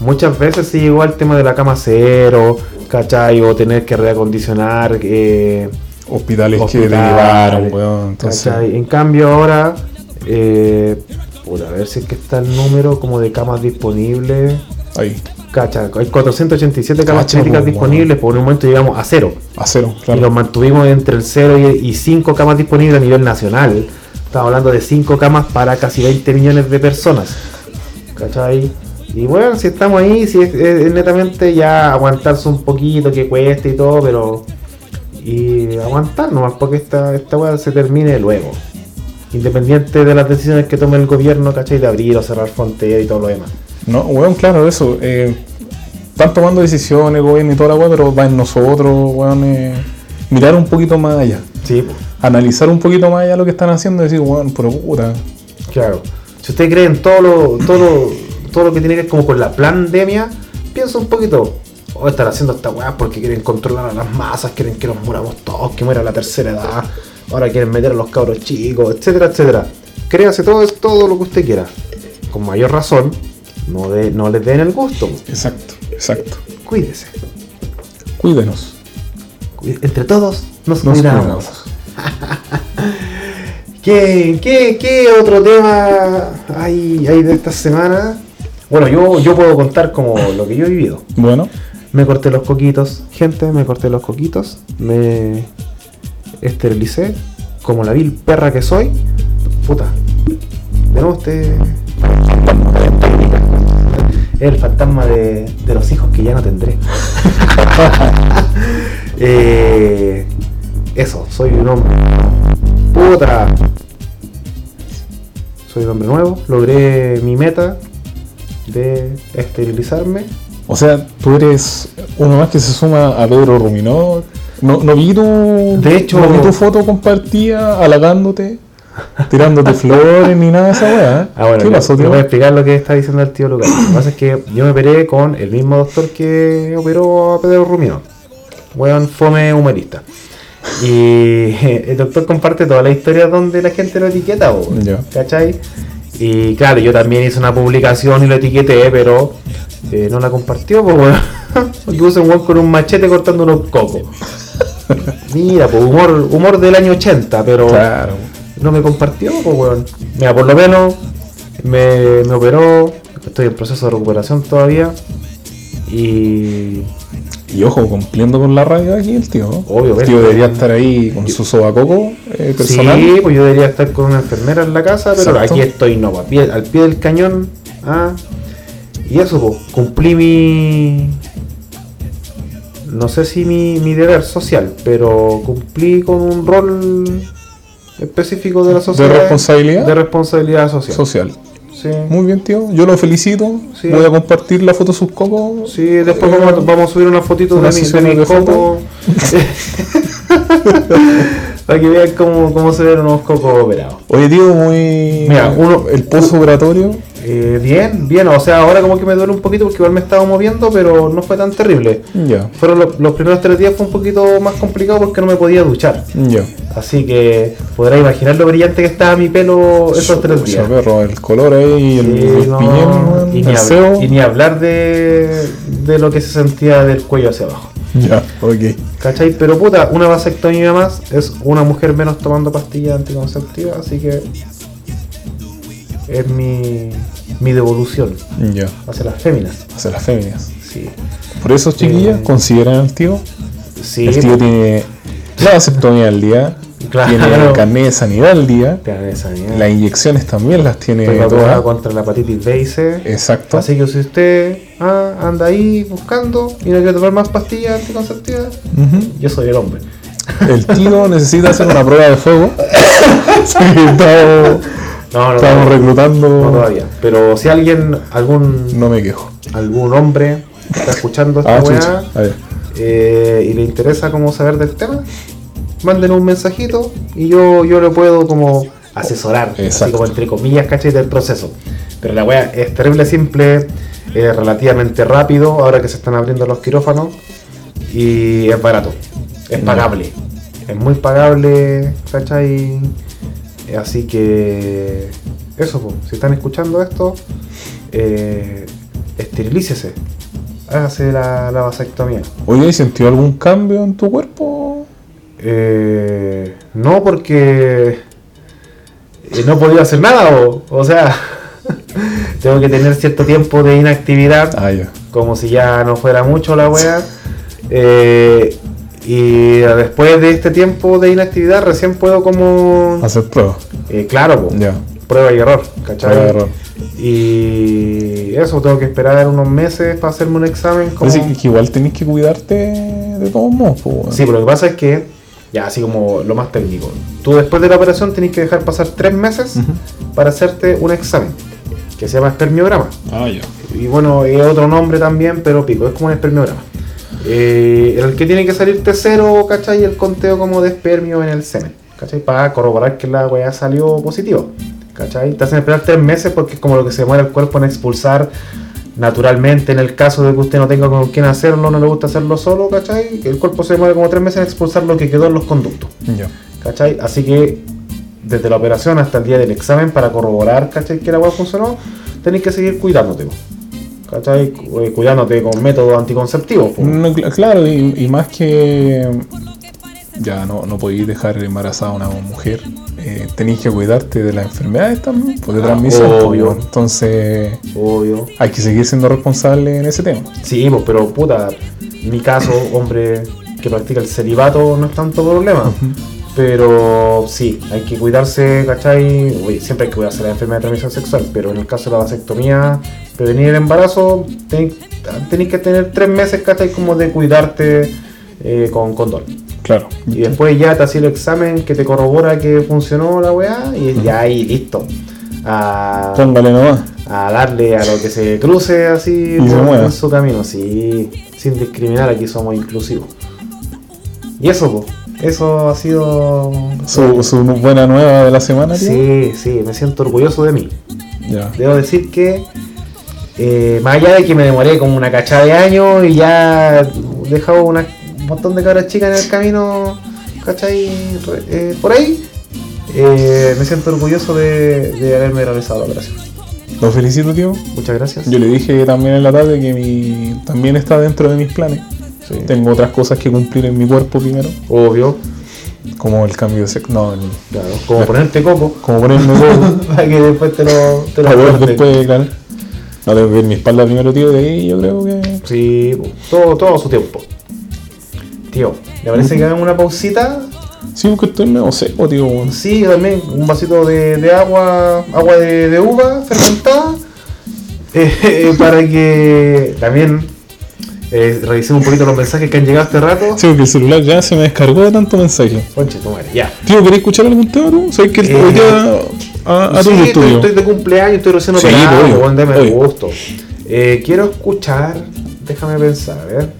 Muchas veces se llegó al tema de la cama cero, ¿cachai? O tener que reacondicionar. Eh, hospitales, que derivaron, weón. Entonces, ¿cachai? En cambio ahora, eh, puta, a ver si es que está el número como de camas disponibles. ahí, Cacha, hay 487 camas Cacha, críticas po, disponibles, por un momento llegamos a cero. a cero, Y los mantuvimos entre el 0 y 5 camas disponibles a nivel nacional. Estamos hablando de 5 camas para casi 20 millones de personas. ¿Cachai? Y bueno, si estamos ahí, si es, netamente ya aguantarse un poquito, que cueste y todo, pero. Y aguantar nomás, porque esta, esta weá se termine luego. Independiente de las decisiones que tome el gobierno, ¿cachai? De abrir o cerrar fronteras y todo lo demás. No, weón, claro, eso. Eh, están tomando decisiones, gobierno y toda la weón, pero va en nosotros, weón, eh, mirar un poquito más allá. Sí. Analizar un poquito más allá lo que están haciendo y decir, weón, pero puta. Claro. Si usted cree en todo lo, todo lo, todo lo que tiene que ver como con la pandemia, piensa un poquito. O estar haciendo esta weá porque quieren controlar a las masas, quieren que nos muramos todos, que muera la tercera edad, ahora quieren meter a los cabros chicos, etcétera, etcétera. Créase todo, todo lo que usted quiera. Con mayor razón, no, de, no les den el gusto. Exacto, exacto. Cuídese. Cuídenos. Entre todos nos, Nos cuidamos. cuidamos. ¿Qué, qué, qué otro tema hay, hay de esta semana? Bueno, yo, yo puedo contar como lo que yo he vivido. Bueno, Me corté los coquitos, gente, me corté los coquitos, me esterilicé, como la vil perra que soy. Puta, de nuevo este... El fantasma de, de los hijos que ya no tendré. Eh, eso, soy un hombre. Puta. Soy un hombre nuevo, logré mi meta de esterilizarme. o sea, tú eres uno más que se suma a Pedro Ruminó. No, no vi tu, De hecho- no vi tu foto compartida halagándote, tirándote flores ni nada de esa weá. Ah, bueno, ¿Qué pasó, tío? voy a explicar lo que está diciendo el tío Lucas. Lo que pasa es que yo me operé con el mismo doctor que operó a Pedro Rumino. Weón, fome humorista. Y el doctor comparte todas las historias donde la gente lo etiqueta, po, Ya. ¿cachai? Y claro, yo también hice una publicación y lo etiqueté, pero eh, no la compartió, pues weón. Porque puse un weón con un machete cortando unos cocos. Mira, pues humor, humor del año 80, pero Claro. no me compartió, pues weón. Mira, por lo menos me, me operó, estoy en proceso de recuperación todavía. Y Y ojo, cumpliendo con la radio aquí el tío. ¿no? Obvio, el tío debería estar ahí con su sobacoco eh, personal. Sí, pues yo debería estar con una enfermera en la casa, pero Exacto. aquí estoy no, a pie- al pie del cañón. ah. Y eso, pues, cumplí mi. No sé si mi, mi deber social, pero cumplí con un rol específico de la sociedad. responsabilidad? De responsabilidad social. Social. Sí. Muy bien, tío. Yo lo felicito. Sí. Voy a compartir la foto de sus cocos. Sí, después Eh, vamos, a, vamos a subir una fotito una de mi, de sesión mi de coco. Para que vean cómo, cómo se ven unos cocos operados. Oye, tío, muy. Mira, uno- El pozo operatorio. Eh, bien, bien, o sea, ahora como que me duele un poquito porque igual me estaba moviendo, pero no fue tan terrible. Ya. Fueron lo- los primeros tres días fue un poquito más complicado porque no me podía duchar. Ya. Así que podrás imaginar lo brillante que estaba mi pelo esos tres días. perro, el color ahí, el, no, y, ni el cebo. y ni hablar de, de lo que se sentía del cuello hacia abajo. Ya, ok. ¿Cachai? Pero puta, una vasectomía más es una mujer menos tomando pastillas anticonceptivas, así que es mi, mi devolución Ya. hacia las féminas. Hacia las féminas. Sí. Por eso, chiquillas, Eh, consideran al tío. Sí, el tío pues, tiene la vasectomía al día, Claro. tiene el carnet de sanidad al día, esa mierda. las inyecciones también las tiene todas. contra la hepatitis B y C. Exacto. Así que si usted ah, anda ahí buscando y no quiere tomar más pastillas anticonceptivas, Ujú. yo soy el hombre. El tío necesita hacer una prueba de fuego. No, no, estamos todavía. reclutando. No todavía. Pero si alguien, algún No me quejo. algún hombre está escuchando esta Ah, weá eh, y le interesa cómo saber del tema, manden un mensajito y yo, yo le puedo como asesorar, así Exacto. como entre comillas, ¿cachai? Del proceso. Pero la weá es terrible simple, es relativamente rápido, ahora que se están abriendo los quirófanos, y es barato, es pagable, es muy pagable, ¿cachai? Así que eso, po, si están escuchando esto, eh, esterilícese, hágase la, la vasectomía. Oye, ¿has sentido algún cambio en tu cuerpo? Eh, no, porque eh, no podía hacer nada, o, o sea, tengo que tener cierto tiempo de inactividad, Ah, ya. como si ya no fuera mucho la wea. Eh, y después de este tiempo de inactividad, recién puedo como. Hacer pruebas. eh, claro, Ya. prueba y error, ¿cachai? Prueba y error. Y eso, tengo que esperar unos meses para hacerme un examen. Como... Así que igual tenés que cuidarte de todos modos, pues. Sí, pero lo que pasa es que, ya así como lo más técnico, tú después de la operación tenés que dejar pasar tres meses para hacerte un examen que se llama espermiograma. Ah, ya. Y bueno, es otro nombre también, pero pico, es como un espermiograma. Eh, en el que tiene que salirte cero, ¿cachai? El conteo como de espermio en el semen, ¿cachai? Para corroborar que la weá salió positivo, ¿cachai? Te hacen esperar tres meses porque es como lo que se demora el cuerpo en expulsar naturalmente en el caso de que usted no tenga con quién hacerlo, no le gusta hacerlo solo, ¿cachai? El cuerpo se demora como tres meses en expulsar lo que quedó en los conductos. ¿cachai? Así que desde la operación hasta el día del examen para corroborar, ¿cachai? Que la weá funcionó, tenés que seguir cuidándote, ¿cachai? Eh, Cuidándote con métodos anticonceptivos. No, claro, y, y más que ya no, no podéis dejar embarazada a una mujer, eh, tenéis que cuidarte de las enfermedades también, pues de Ah, transmisión. obvio. Entonces Obvio. hay que seguir siendo responsable en ese tema. Sí, pues, pero puta, en mi caso, hombre que practica el celibato no es tanto problema. Pero sí, hay que cuidarse, ¿cachai? Uy, siempre hay que cuidarse la enfermedad de transmisión sexual, pero en el caso de la vasectomía, prevenir el embarazo, ten- tenés que tener tres meses, ¿cachai? Como de cuidarte eh, con condón. Claro. Y después ya te hace el examen que te corrobora que funcionó la weá y ya ahí listo. A, Póngale nomás. a darle a lo que se cruce así Y se por- mueva. en su camino, sí, sin discriminar, aquí somos inclusivos. Y eso, po, eso ha sido... Su, su buena nueva de la semana, tío. Sí, sí, me siento orgulloso de mí. Ya. Debo decir que, eh, más allá de que me demoré como una cachada de años y ya he dejado una- un montón de cabras chicas en el camino, ¿cachai? Eh, por ahí, eh, me siento orgulloso de, de haberme realizado la operación. Lo felicito, tío. Muchas gracias. Yo le dije también en la tarde que mi, también está dentro de mis planes. Sí. Tengo otras cosas que cumplir en mi cuerpo primero, Obvio. como el cambio de sexo. No, el- Claro. Como ponerte coco. como ponerme huevo. para que después te lo, te lo corten. después, claro. No tengo que ver mi espalda primero, tío, de ahí yo creo que. Sí, todo, todo su tiempo. Tío, ¿le parece que hagamos una pausita? Sí, porque estoy medio seco, tío. weón. Sí, yo también un vasito de, de agua, agua de, de uva fermentada, eh, eh, para que también eh, revisemos un poquito los mensajes que han llegado este rato. Sí, porque el celular ya se me descargó de tanto mensaje. Conche tu madre, ya. Tío, ¿querés escuchar algún tema tú? ¿Sabes que el- Eh, a, a Sí, estoy, estoy de cumpleaños, estoy recién Sí, operado, obvio, weón, dame el obvio. gusto. Eh, quiero escuchar, déjame pensar, a ver.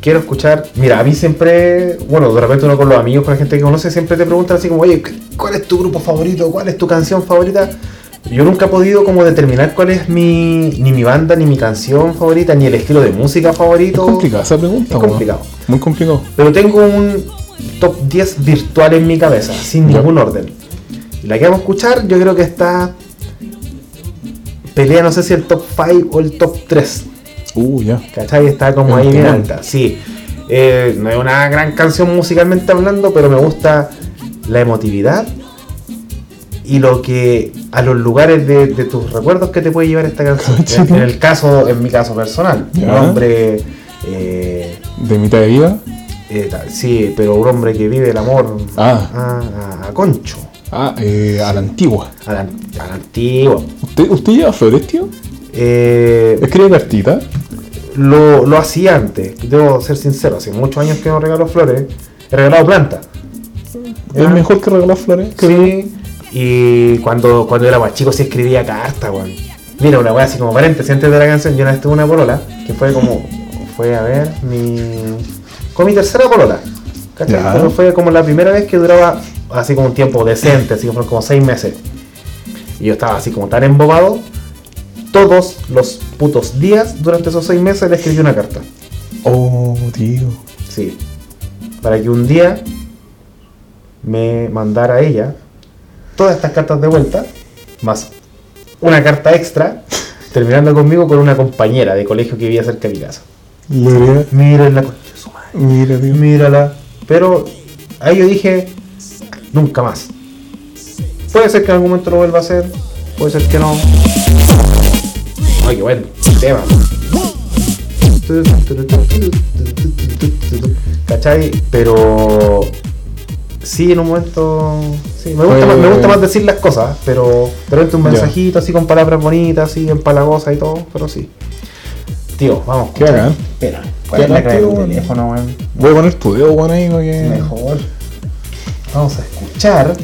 Quiero escuchar, mira, a mí siempre, bueno, de repente uno con los amigos, con la gente que conoce, siempre te preguntan así como, oye, ¿cuál es tu grupo favorito? ¿Cuál es tu canción favorita? Yo nunca he podido como determinar cuál es mi, ni mi banda, ni mi canción favorita, ni el estilo de música Es favorito. complicada esa pregunta, Es complicado. Muy complicado. Pero tengo un top 10 virtual en mi cabeza, sin ningún orden. La que vamos a escuchar, yo creo que está. Pelea, no sé si el top 5 o el top 3. Uh, ya. ¿Cachai? Está como ahí bien alta. Sí. Eh, no es una gran canción musicalmente hablando, pero me gusta la emotividad y lo que a los lugares de, de tus recuerdos que te puede llevar esta canción. En, el caso, en mi caso personal, un hombre eh, De mitad de vida. eh, sí, pero un hombre que vive el amor Ah. a, a- a concho, Ah, eh, a la antigua. a la, a la antigua. ¿Usted, ¿Usted lleva flores, tío? Eh, ¿Escribe cartita? lo, lo hacía antes, debo ser sincero, hace muchos años que no regalo flores, he regalado plantas. ¿Es mejor que regalar flores? Sí, y cuando, cuando era más chico sí escribía cartas, weón. Mira, una weá así como paréntesis antes de la canción, yo una vez tuve una polola, que fue como, fue a ver, mi... con mi tercera polola. ¿cachai? Pero fue como la primera vez que duraba así como un tiempo decente, así que fueron como seis meses. Y yo estaba así como tan embobado, todos los putos días durante esos seis meses le escribí una carta. Oh, tío. Sí. Para que un día me mandara a ella todas estas cartas de vuelta, más una carta extra, terminando conmigo con una compañera de colegio que vivía cerca de mi casa. De su madre, Mira, tío. mírala. Pero ahí yo dije, nunca más. Puede ser que en algún momento lo vuelva a hacer, puede ser que no. Ay, qué buen tema. ¿Cachai? Pero sí, en un momento. Sí, me gusta, más, me gusta más decir las cosas, pero de repente un mensajito así con palabras bonitas, así empalagosas y todo, pero sí. Tío, vamos. Qué bacán. Espera, ¿cuál es la clave de tu tío, weón. teléfono, weón? Voy a poner tu dedo, weón, ahí, porque... Mejor. Vamos a escuchar.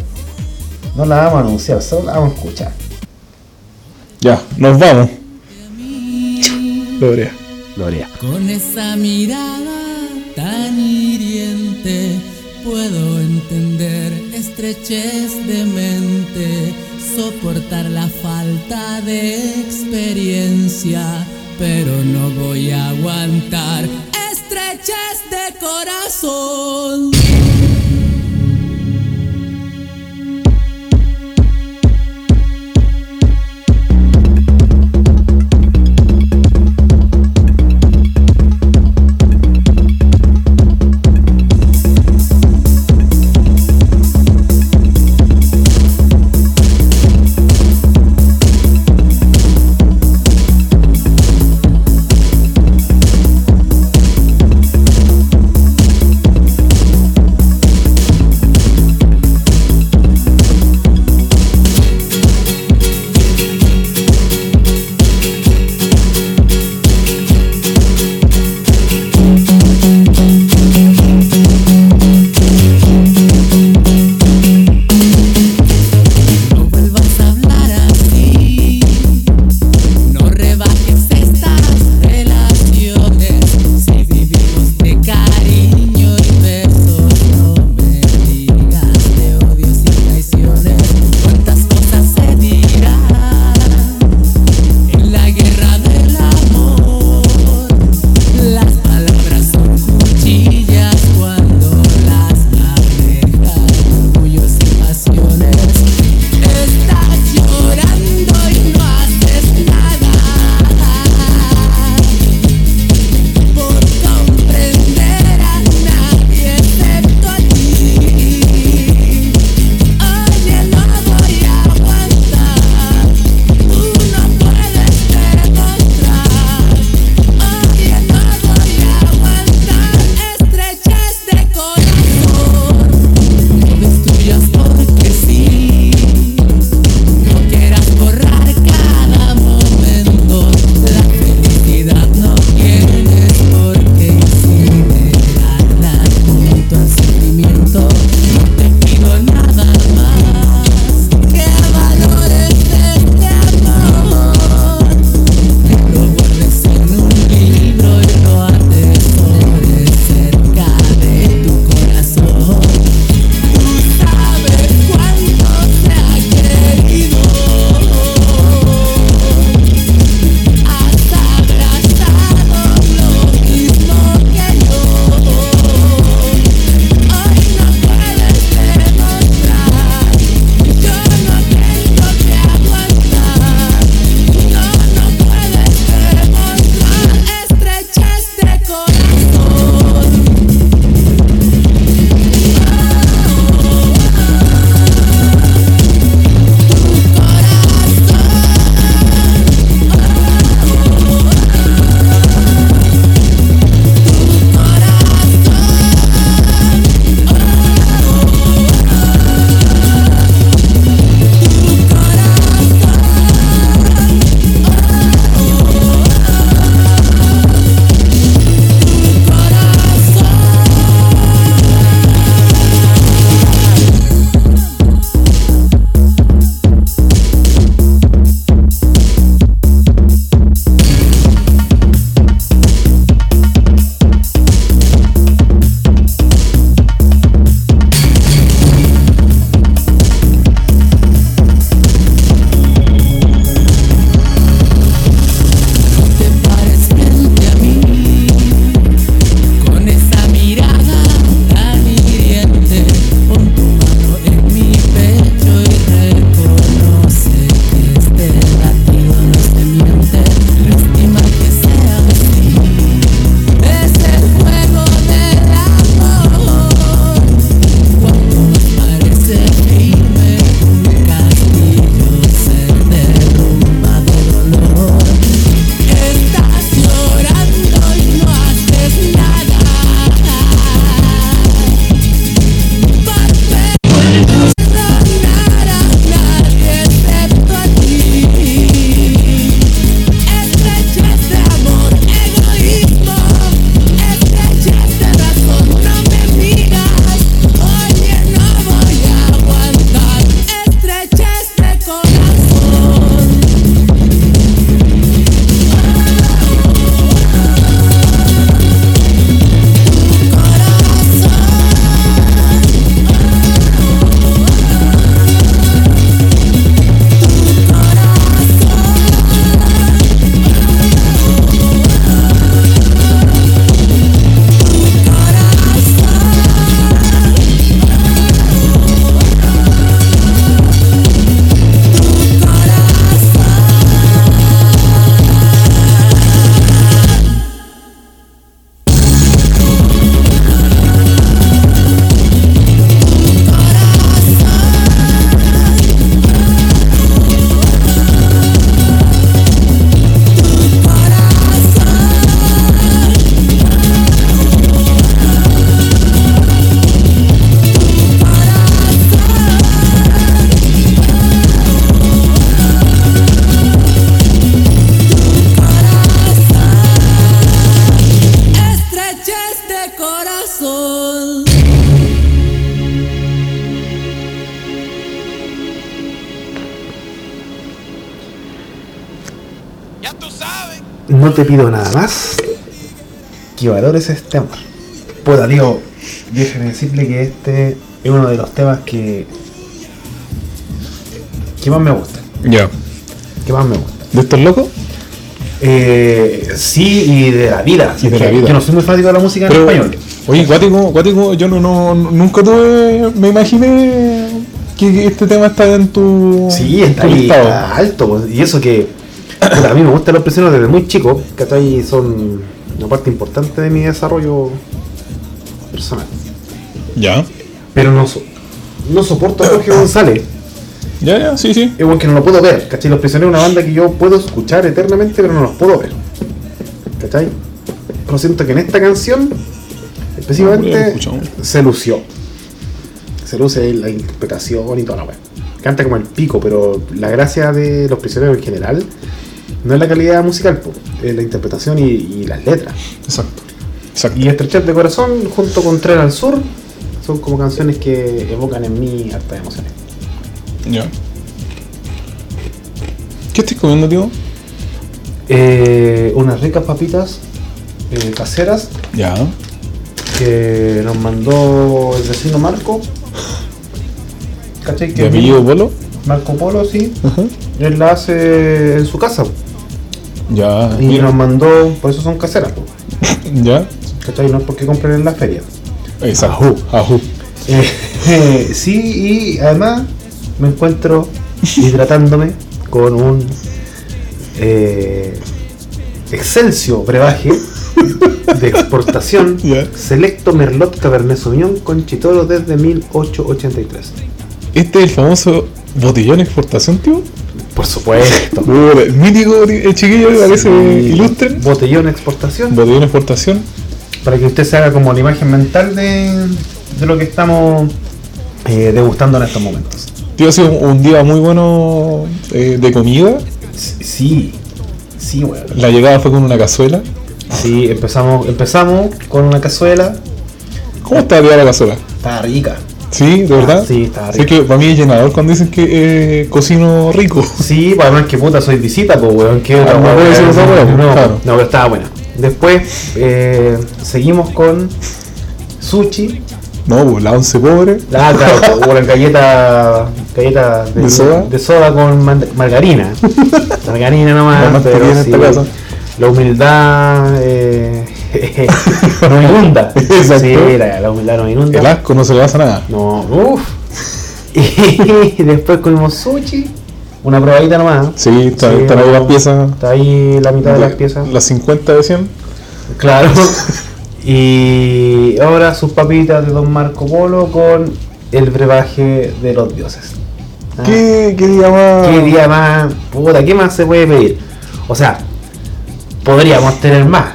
No la vamos a anunciar, solo la vamos a escuchar. Ya, nos vamos. Gloria. Gloria. Con esa mirada tan hiriente puedo entender estrechez de mente, soportar la falta de experiencia, pero no voy a aguantar estrechez de corazón. Pido nada más que valores este amor. Puta, tío, déjame decirle que este es uno de los temas que. que más me gusta. Ya. Que más me gusta. ¿De estos locos? Eh, sí, y de la vida. Y de que la vida. Yo no soy muy fanático de la música en español. Oye, cuático, cuático, yo no, no, nunca tuve, me imaginé que este tema está en tu, Sí, está tu ahí, listado. está alto. pues, Y eso que a mí me gustan los prisioneros desde muy chico, ahí son una parte importante de mi desarrollo personal. Ya, Pero no, so- no soporto a Jorge González. ya, ya, sí, sí. Es bueno que no lo puedo ver, ¿cachai? Los prisioneros es una banda que yo puedo escuchar eternamente, pero no los puedo ver. ¿Cachai? Pero siento que en esta canción, Ah, específicamente, escuchamos. se lució. Se luce la interpretación y toda la weá. Canta como el pico, pero la gracia de los prisioneros en general no es la calidad musical, es la interpretación y, y las letras. Exacto. Exacto. Y Estrechez de Corazón, junto con Tren al Sur, son como canciones que evocan en mí hartas emociones. Ya. ¿Qué estoy comiendo, tío? Eh, unas ricas papitas eh, caseras Ya. que nos mandó el vecino Marco. ¿Cachai? ¿De Que apellido Polo? Marco Polo, sí. Ajá. Él la hace en su casa. Ya. Y nos mandó, por eso son caseras. po, Ya. ¿Cachai? No es porque compren en la feria. Exacto. Ajú. Eh, sí, y además me encuentro hidratándome con un eh, Excelsior brebaje de exportación. Selecto Merlot Cabernet Sauvignon con Chitoro desde 1883. Este es el famoso botellón exportación, tío. Por supuesto. El mítico el chiquillo que parece Sí, ilustre. Botellón exportación. Botellón exportación. para que usted se haga como la imagen mental de, de lo que estamos eh, degustando en estos momentos. Tío, ha sido un, un día muy bueno eh, de comida. Sí, sí, weón. La llegada fue con una cazuela. Sí, empezamos, empezamos con una cazuela. ¿Cómo está la cazuela? Está rica. Sí, de verdad. sí, está Sé rico. que para mí es llenador cuando dicen que eh, cocino rico. Sí, pues además que puta soy visita, pues weón. Que Ah, no no, no, claro. no, pero estaba buena. Después eh, seguimos con sushi. No, pues la once pobre. Ah, claro, las galletas galleta de, ¿De soda? de soda con margarina. margarina nomás, La más pero sí, la humildad eh, no inunda. Exacto. Sí, la, la humildad no inunda. El asco no se le pasa nada. No, uff. Y después comimos sushi, una probadita nomás. Sí, está- Sí, están ahí las piezas. Está ahí la mitad de las piezas. Las 50 de 100. Claro. Y ahora sus papitas de Don Marco Polo con el brebaje de los dioses. Ah, ¿Qué, qué día más? ¿Qué día más? Puta, ¿qué más se puede pedir? O sea, podríamos tener más,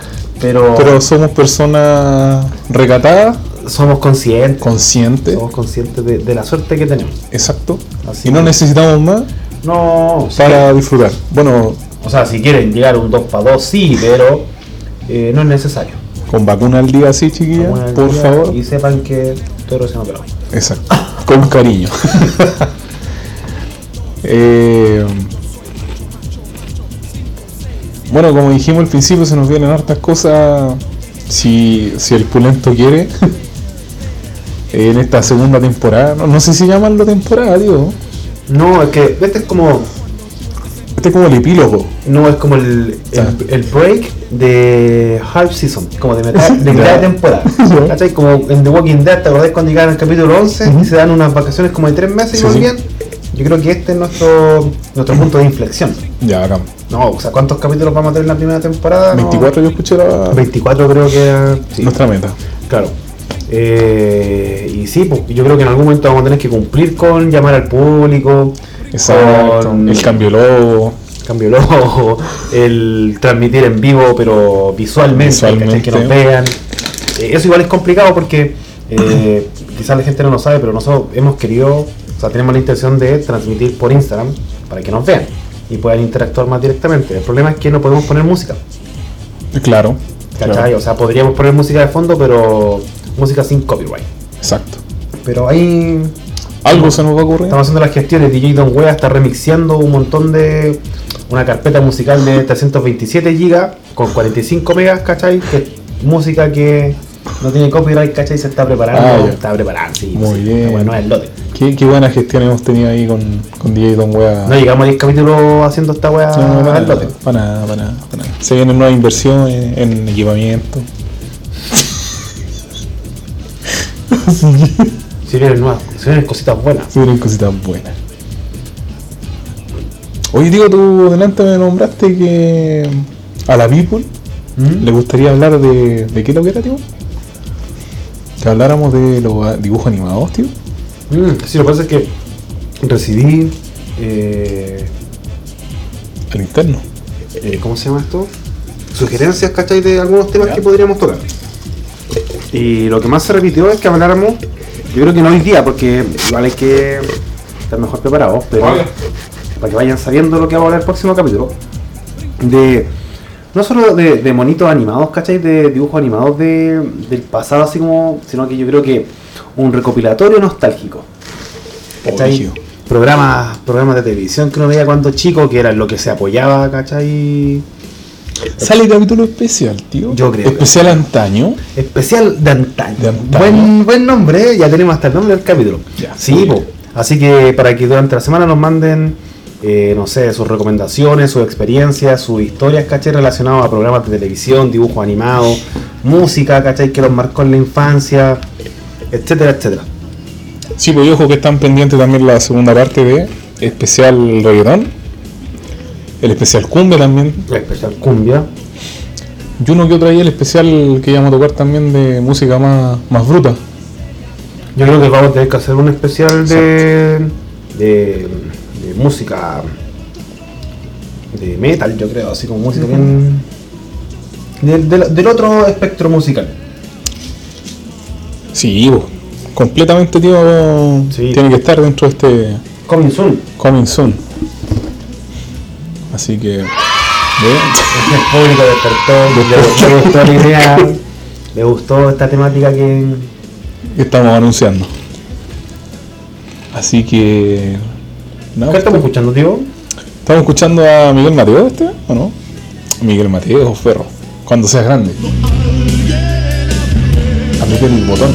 pero, Pero somos personas recatadas, somos conscientes. conscientes. Somos conscientes de, de la suerte que tenemos. Exacto. Así y no necesitamos más No, sí. para disfrutar. Bueno, O sea, si quieren llegar un 2 para 2, sí, pero eh, no es necesario. con vacuna al día, sí, chiquilla, Como el por día, favor. Y sepan que todo recién operado. Exacto. Con cariño. Eh, bueno, como dijimos al principio, se nos vienen hartas cosas. Si, si el pulento quiere. en esta segunda temporada. No, no sé si llamarlo temporada, tío. No, es que este es como. Este es como el epílogo. No, es como el, el, el break de half season, como de mitad de, mitad de temporada. Como en The Walking Dead, ¿te acordás cuando llegaron al capítulo 11 Ujú. y se dan unas vacaciones como de 3 meses y Sí, volvían? sí. Yo creo que este es nuestro, nuestro punto de inflexión. Ya, acá. No, o sea, ¿cuántos capítulos vamos a tener en la primera temporada? No, 24 yo escuché la, 24 creo que sí. nuestra meta. Claro. Eh, y sí, pues, yo creo que en algún momento vamos a tener que cumplir con llamar al público, Exacto. con El cambio logo. cambio logo, el transmitir en vivo, pero visualmente, Visualmente. que nos vean. Eh, eso igual es complicado porque eh, quizás la gente no lo sabe, pero nosotros hemos querido, o sea, tenemos la intención de transmitir por Instagram para que nos vean y puedan interactuar más directamente. El problema es que no podemos poner música, Claro. ¿cachai? claro. O sea, podríamos poner música de fondo, pero música sin copyright. Exacto. Pero ahí Algo se nos va a ocurrir. estamos haciendo las gestiones. DJ Don Wea está remixeando un montón de una carpeta musical de 327 GB con 45 megas, ¿cachai? Que es música que no tiene copyright, ¿cachai? Se está preparando, Ah, está preparando, sí. Muy sí, bien. Bueno, es el lote. Qué, qué buena gestión hemos tenido ahí con, con DJ Don Wea. No llegamos a 10 capítulos haciendo esta weá No, nada, para nada, para nada, para nada. Se vienen nuevas inversiones en equipamiento. Si vienen nuevas, si vienen cositas buenas. Se vienen cositas buenas. Oye, digo, tú delante me nombraste que a la People ¿Mm? le gustaría hablar de. ¿De qué lo que era, tío? Que habláramos de los dibujos animados, tío. Mm, sí, lo que pasa es que recibí. Eh, El interno. eh, ¿Cómo se llama esto? Sugerencias, ¿cachai? De algunos temas Ya. que podríamos tocar. Y lo que más se repitió es que habláramos. Yo creo que no hoy día, porque igual hay que estar mejor preparados, pero para que vayan sabiendo lo que vamos a hablar el próximo capítulo. De. No solo de, de monitos animados, ¿cachai? De dibujos animados de, del pasado, así como. Sino que yo creo que un recopilatorio nostálgico. ¿Cachai? Programas, programas de televisión que uno veía cuando chico, que era lo que se apoyaba, ¿cachai? Sale capítulo especial, tío. Yo creo que- Especial antaño. Especial de antaño. De antaño. Buen, buen nombre, ¿eh? ya tenemos hasta el nombre del capítulo. Ya. Sí, po. así que para que durante la semana nos manden, eh, no sé, sus recomendaciones, sus experiencias, sus historias, ¿cachai? Relacionados a programas de televisión, dibujos animados, música, ¿cachai? Que los marcó en la infancia, etcétera, etcétera. Sí, pues y ojo que están pendientes también la segunda parte de especial reggaetón. El especial cumbia también. La especial cumbia. Y uno que otro ahí el especial que íbamos a tocar también de música más, más bruta. Yo creo que vamos a tener que hacer un especial de, de, de música de metal, yo creo, así como música bien del, del- del otro espectro musical. Sí, pues, completamente tío Sí. tiene que estar dentro de este Coming soon. Coming Soon. Así que. El público despertó, le, le gustó la idea, le gustó esta temática que estamos anunciando. Así que ¿Qué estamos escuchando, tío? estamos escuchando a Miguel Mateo este, ¿o no? Miguel Mateo, Ferro. Cuando seas grande. Apriete el botón.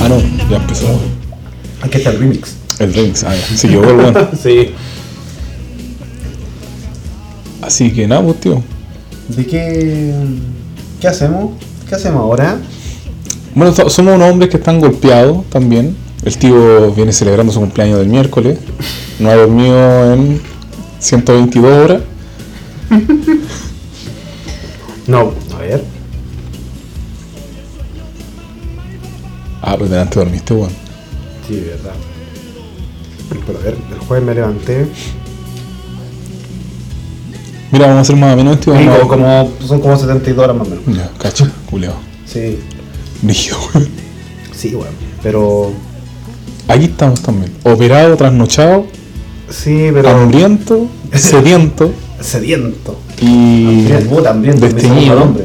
Ah, no, ya empezó. Aquí está el remix. El remix, ah, ya. Sí, yo bueno. Sí. Así que nada, pues, tío. ¿De qué, qué hacemos? ¿Qué hacemos ahora? Bueno, so- somos unos hombres que están golpeados también. El tío viene celebrando su cumpleaños del miércoles. No ha dormido en 122 horas. No, a ver. Ah, pues delante dormiste, weón. Sí, verdad. Pero a ver, el jueves me levanté. Mira, vamos a hacer más o menos esto. Vamos a- como, son como 72 horas más o menos. Ya, cacho, culeado. Sí, Rígido, weón. sí, bueno. Pero. Aquí estamos también. Operado, trasnochado, Sí, pero. hambriento, sediento Sediento. y me desteñido. segundo nombre.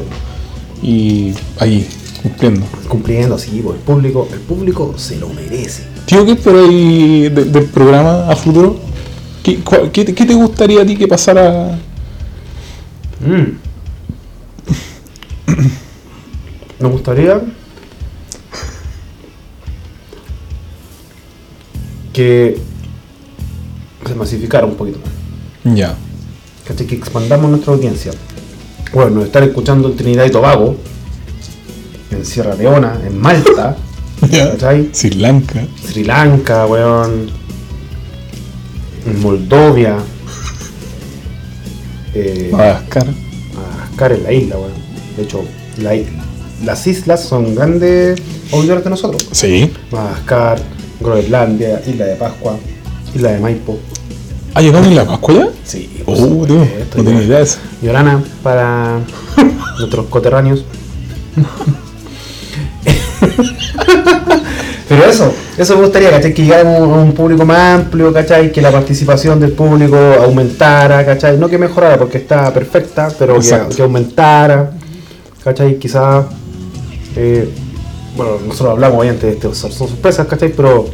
Y ahí, cumpliendo. Cumpliendo, sí, pues el público, el público se lo merece. Tío, ¿qué esperáis de- del programa a futuro? ¿Qué, cuál- qué te- qué te gustaría a ti que pasara? Mm. Me gustaría que se masificara un poquito más. Ya. ¿Cachai? Que expandamos nuestra audiencia. Bueno, estar escuchando en Trinidad y Tobago, en Sierra Leona, en Malta. ¿cachai? Sri Lanka. Sri Lanka, weón, en Moldovia, eh, Madagascar. Madagascar en la isla, weón. De hecho, la las islas son grandes auditores de nosotros. Sí. Madagascar, Groenlandia, Isla de Pascua, Isla de Maipo. ¿Ha llegado en la Pascua ya? Sí, Oh, por tío, supuesto, no tenía idea de eso. Llorana para nuestros coterráneos. Pero eso, eso me gustaría, ¿cachai? Que llegáramos a un público más amplio, ¿cachai? Que la participación del público aumentara, ¿cachai? No que mejorara porque está perfecta, pero que, aumentara, ¿cachai? Quizás eh, bueno, nosotros hablamos obviamente de este, son son sorpresas, ¿cachai? Pero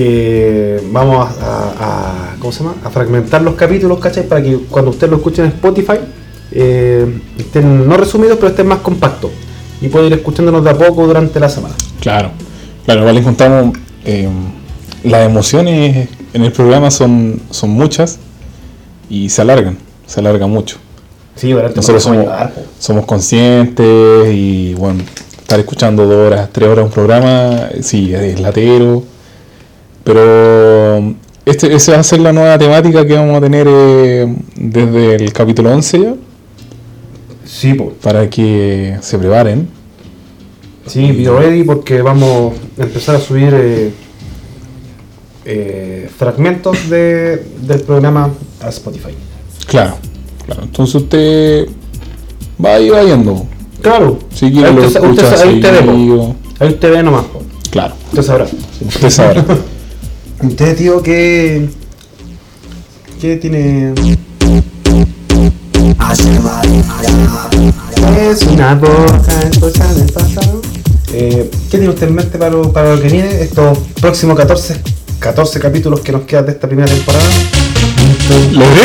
que vamos a, a- a- ¿cómo se llama? A fragmentar los capítulos, ¿cachai? Para que cuando ustedes lo escuchen en Spotify eh, estén no resumidos, pero estén más compactos y pueden ir escuchándonos de a poco durante la semana. Claro, claro, igual encontramos eh, las emociones en el programa son, son muchas y se alargan, se alarga mucho. Sí, Nosotros no nos somos, somos conscientes y bueno, estar escuchando dos horas, tres horas un programa, eh, sí, es latero, pero este, esa va a ser la nueva temática que vamos a tener eh, desde el capítulo 11 ya, Sí, po. para que se preparen. Sí, video ready porque vamos a empezar a subir eh, eh, fragmentos de, del programa a Spotify. Claro, claro. Entonces usted va ahí va yendo. Claro, Si quiere ahí, lo usted, escucha usted- ahí te ve, ahí usted ve nomás, po. Claro, usted sabrá. usted sabrá. Usted, tío, ¿qué, qué tiene? Es una boca, escuchando el pasado. Eh, ¿Qué tiene usted en mente para, lo- para lo que viene? Estos próximos 14, 14 capítulos que nos quedan de esta primera temporada. ¿Logré?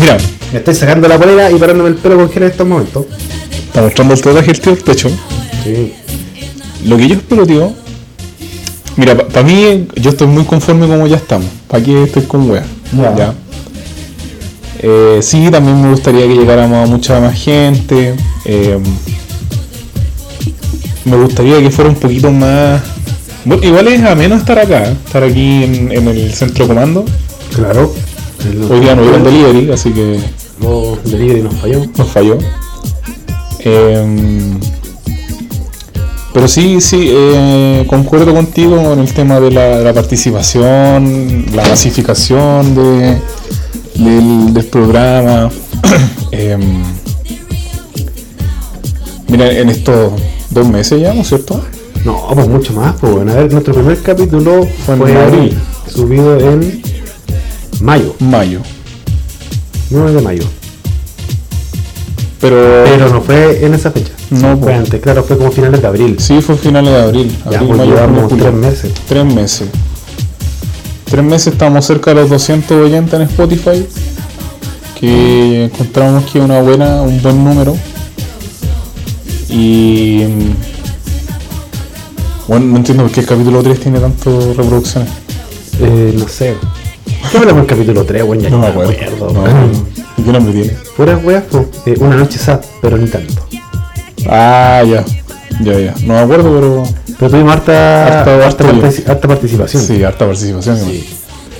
Mira, Me estoy sacando la polera y parándome el pelo con en estos momentos. está mostrando el tatuaje el tío del pecho. Sí. Lo que yo espero, tío. Mira, para mí, yo estoy muy conforme como ya estamos. ¿Para qué estoy con wea? Ya. Eh, sí, también me gustaría que llegáramos a mucha más gente. eh, me gustaría que fuera un poquito más. Bueno, igual es ameno estar acá, ¿eh? estar aquí en, en el centro de comando. Claro. Hoy día no hubo el delivery, así que No, el delivery nos falló. nos falló. Em, pero sí, sí, eh, concuerdo contigo con el tema de la, de la participación, la masificación de, del, del programa. Em, mira, en estos dos meses ya, ¿no es cierto? No, pues mucho más. Pues bueno, a ver, nuestro primer capítulo Fue fue, en abril. subido en mayo, Mayo. 9 de mayo. Pero, Pero no fue en esa fecha. No, fue antes, claro, fue como finales de abril. sí, fue finales de abril. ya, abril, pues mayo, llevamos tres meses. Tres meses. Tres meses estamos cerca de los 200 oyentes en Spotify. Que encontramos que es una buena, un buen número. Y. mm, Bueno, no entiendo por qué el capítulo 3 tiene tantas reproducciones. Eh, no sé. ¿Qué hablamos el capítulo 3, weón? Ya No me acuerdo. No, weón. ¿y ¿Qué nombre tiene? Puras weas, pues. Eh, una noche sad, pero ni tanto. Ah, ya. Ya, ya. No me acuerdo, pero. Pero tuvimos harta, harta, harta participación. Sí, harta participación. igual.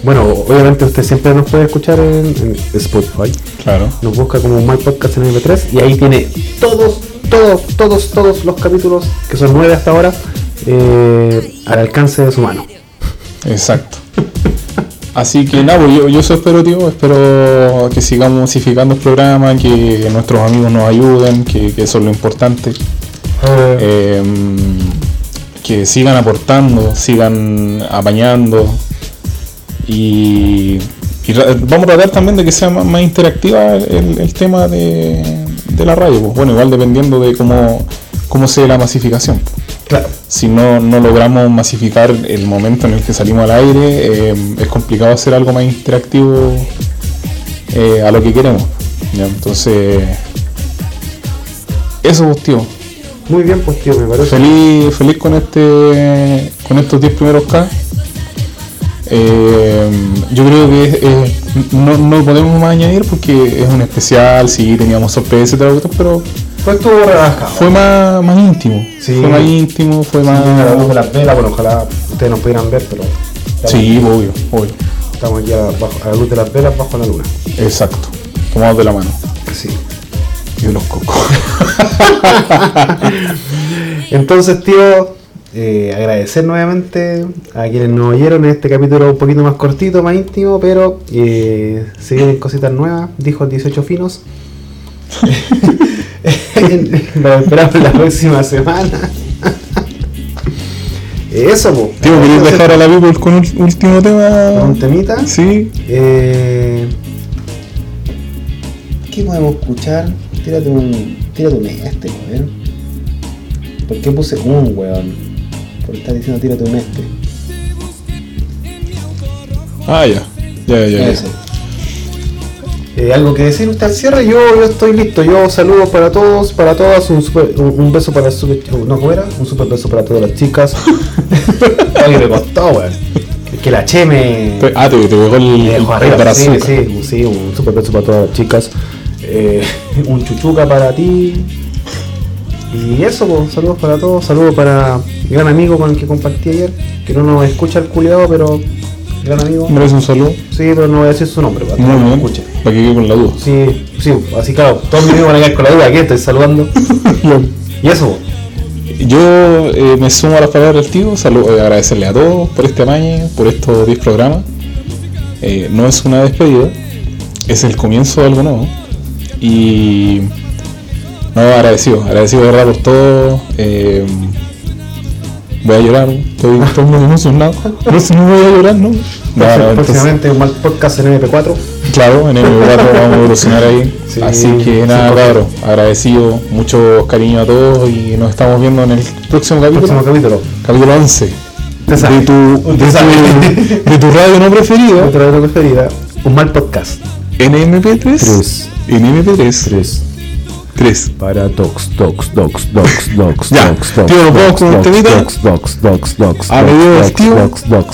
Bueno, obviamente usted siempre nos puede escuchar en, en Spotify. Claro. Nos busca como My Podcast en MP3 y ahí tiene todos, todos, todos, todos los capítulos, que son nueve hasta ahora, eh, al alcance de su mano. Exacto. Así que nada, pues yo, yo eso espero, tío. Espero que sigamos masificando el programa, que nuestros amigos nos ayuden, que, que eso es lo importante. Eh, que sigan aportando, sigan apañando. Y, y vamos a tratar también de que sea más, más interactiva el, el tema de, de la radio. Pues bueno, igual dependiendo de cómo, cómo sea la masificación claro. si no, no logramos masificar el momento en el que salimos al aire, eh, es complicado hacer algo más interactivo eh, a lo que queremos. ¿ya? Entonces, eso, pues, tío. Muy bien, pues tío, me parece. Feliz, feliz con este con estos 10 primeros K. Eh, yo creo que no, no podemos más añadir porque es un especial, sí, teníamos sorpresas y todo, pero Estuvo relajado. fue más, más íntimo. Sí. Fue más íntimo, fue más... a la luz de las velas, bueno, ojalá ustedes nos pudieran ver, pero Sí, obvio, obvio. estamos aquí a, bajo- a la luz de las velas bajo la luna. Exacto. Tomados de la mano. Sí. Y los cocos. Entonces, tío, eh, agradecer nuevamente a quienes nos oyeron en este capítulo un poquito más cortito, más íntimo, pero eh, se vienen cositas nuevas, dijo el 18 Finos. Lo esperamos la próxima semana. Eso, po. Tío, ¿queréis dejar a la people con un último tema? un temita? Sí. Eh, ¿Qué podemos escuchar? Tírate un. Tírate un este, weón. ¿Por qué puse un, weón? Por estar diciendo tírate un este. Ah, ya. Ya, ya, ya. Eh, ¿Algo que decir usted al cierre? Yo, yo estoy listo. Yo saludos para todos, para todas. Un, super- un, un beso para super. ¿No cómo era? Un super beso para todas las chicas. Oye, me costó, weón. Que la Che me. Te- Ah, te, te pegó el, dejó arriba. Sí, brazuca. sí, sí, un super beso para todas las chicas. Eh, un chuchuca para ti. Y eso, pues, saludos para todos. Saludos para mi gran amigo con el que compartí ayer. Que no nos escucha el culiado, pero. Gran amigo. ¿Merece un saludo? Sí, pero no voy a decir su nombre, para que no bien. escuche. Para que quede con la duda. Sí, sí, así claro, todos mis amigos van a quedar con la duda, aquí estoy saludando. y eso, Yo eh, me sumo a las palabras del tío, saludo, eh, agradecerle a todos por este amaño, por estos 10 programas. Eh, no es una despedida, es el comienzo de algo nuevo. Y no, agradecido, agradecido de verdad por todo. Voy a llorar, estoy, estoy muy emocionado. No sé, no voy a llorar, ¿no? No, no, entonces- próximamente un mal podcast en MP4. Claro, en el lugar vamos a evolucionar ahí. Sí, Así que nada, sí, cabros, agradecido, mucho cariño a todos y nos estamos viendo en el próximo capítulo. Próximo capítulo. Capítulo 11. Usted sabe. De tu, de, sabe. tu, de tu radio no preferida. Preferida, un mal podcast. En MP3. Tres. En MP3. Tres. 3. Para docs, docs, docs, docs, docs, docs, docs, tío, ¿nos vamos docs, con un docs, temita? docs, docs, docs, docs, A medio del tío.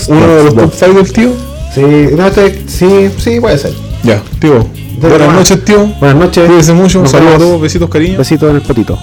Uno de los top 5 del tío. Sí, no, sí, sí, puede ser. Ya, tío. Buenas noches, tío. Buenas noches. Cuídense mucho. Saludos a todos. Besitos, cariño. Besito en el potito.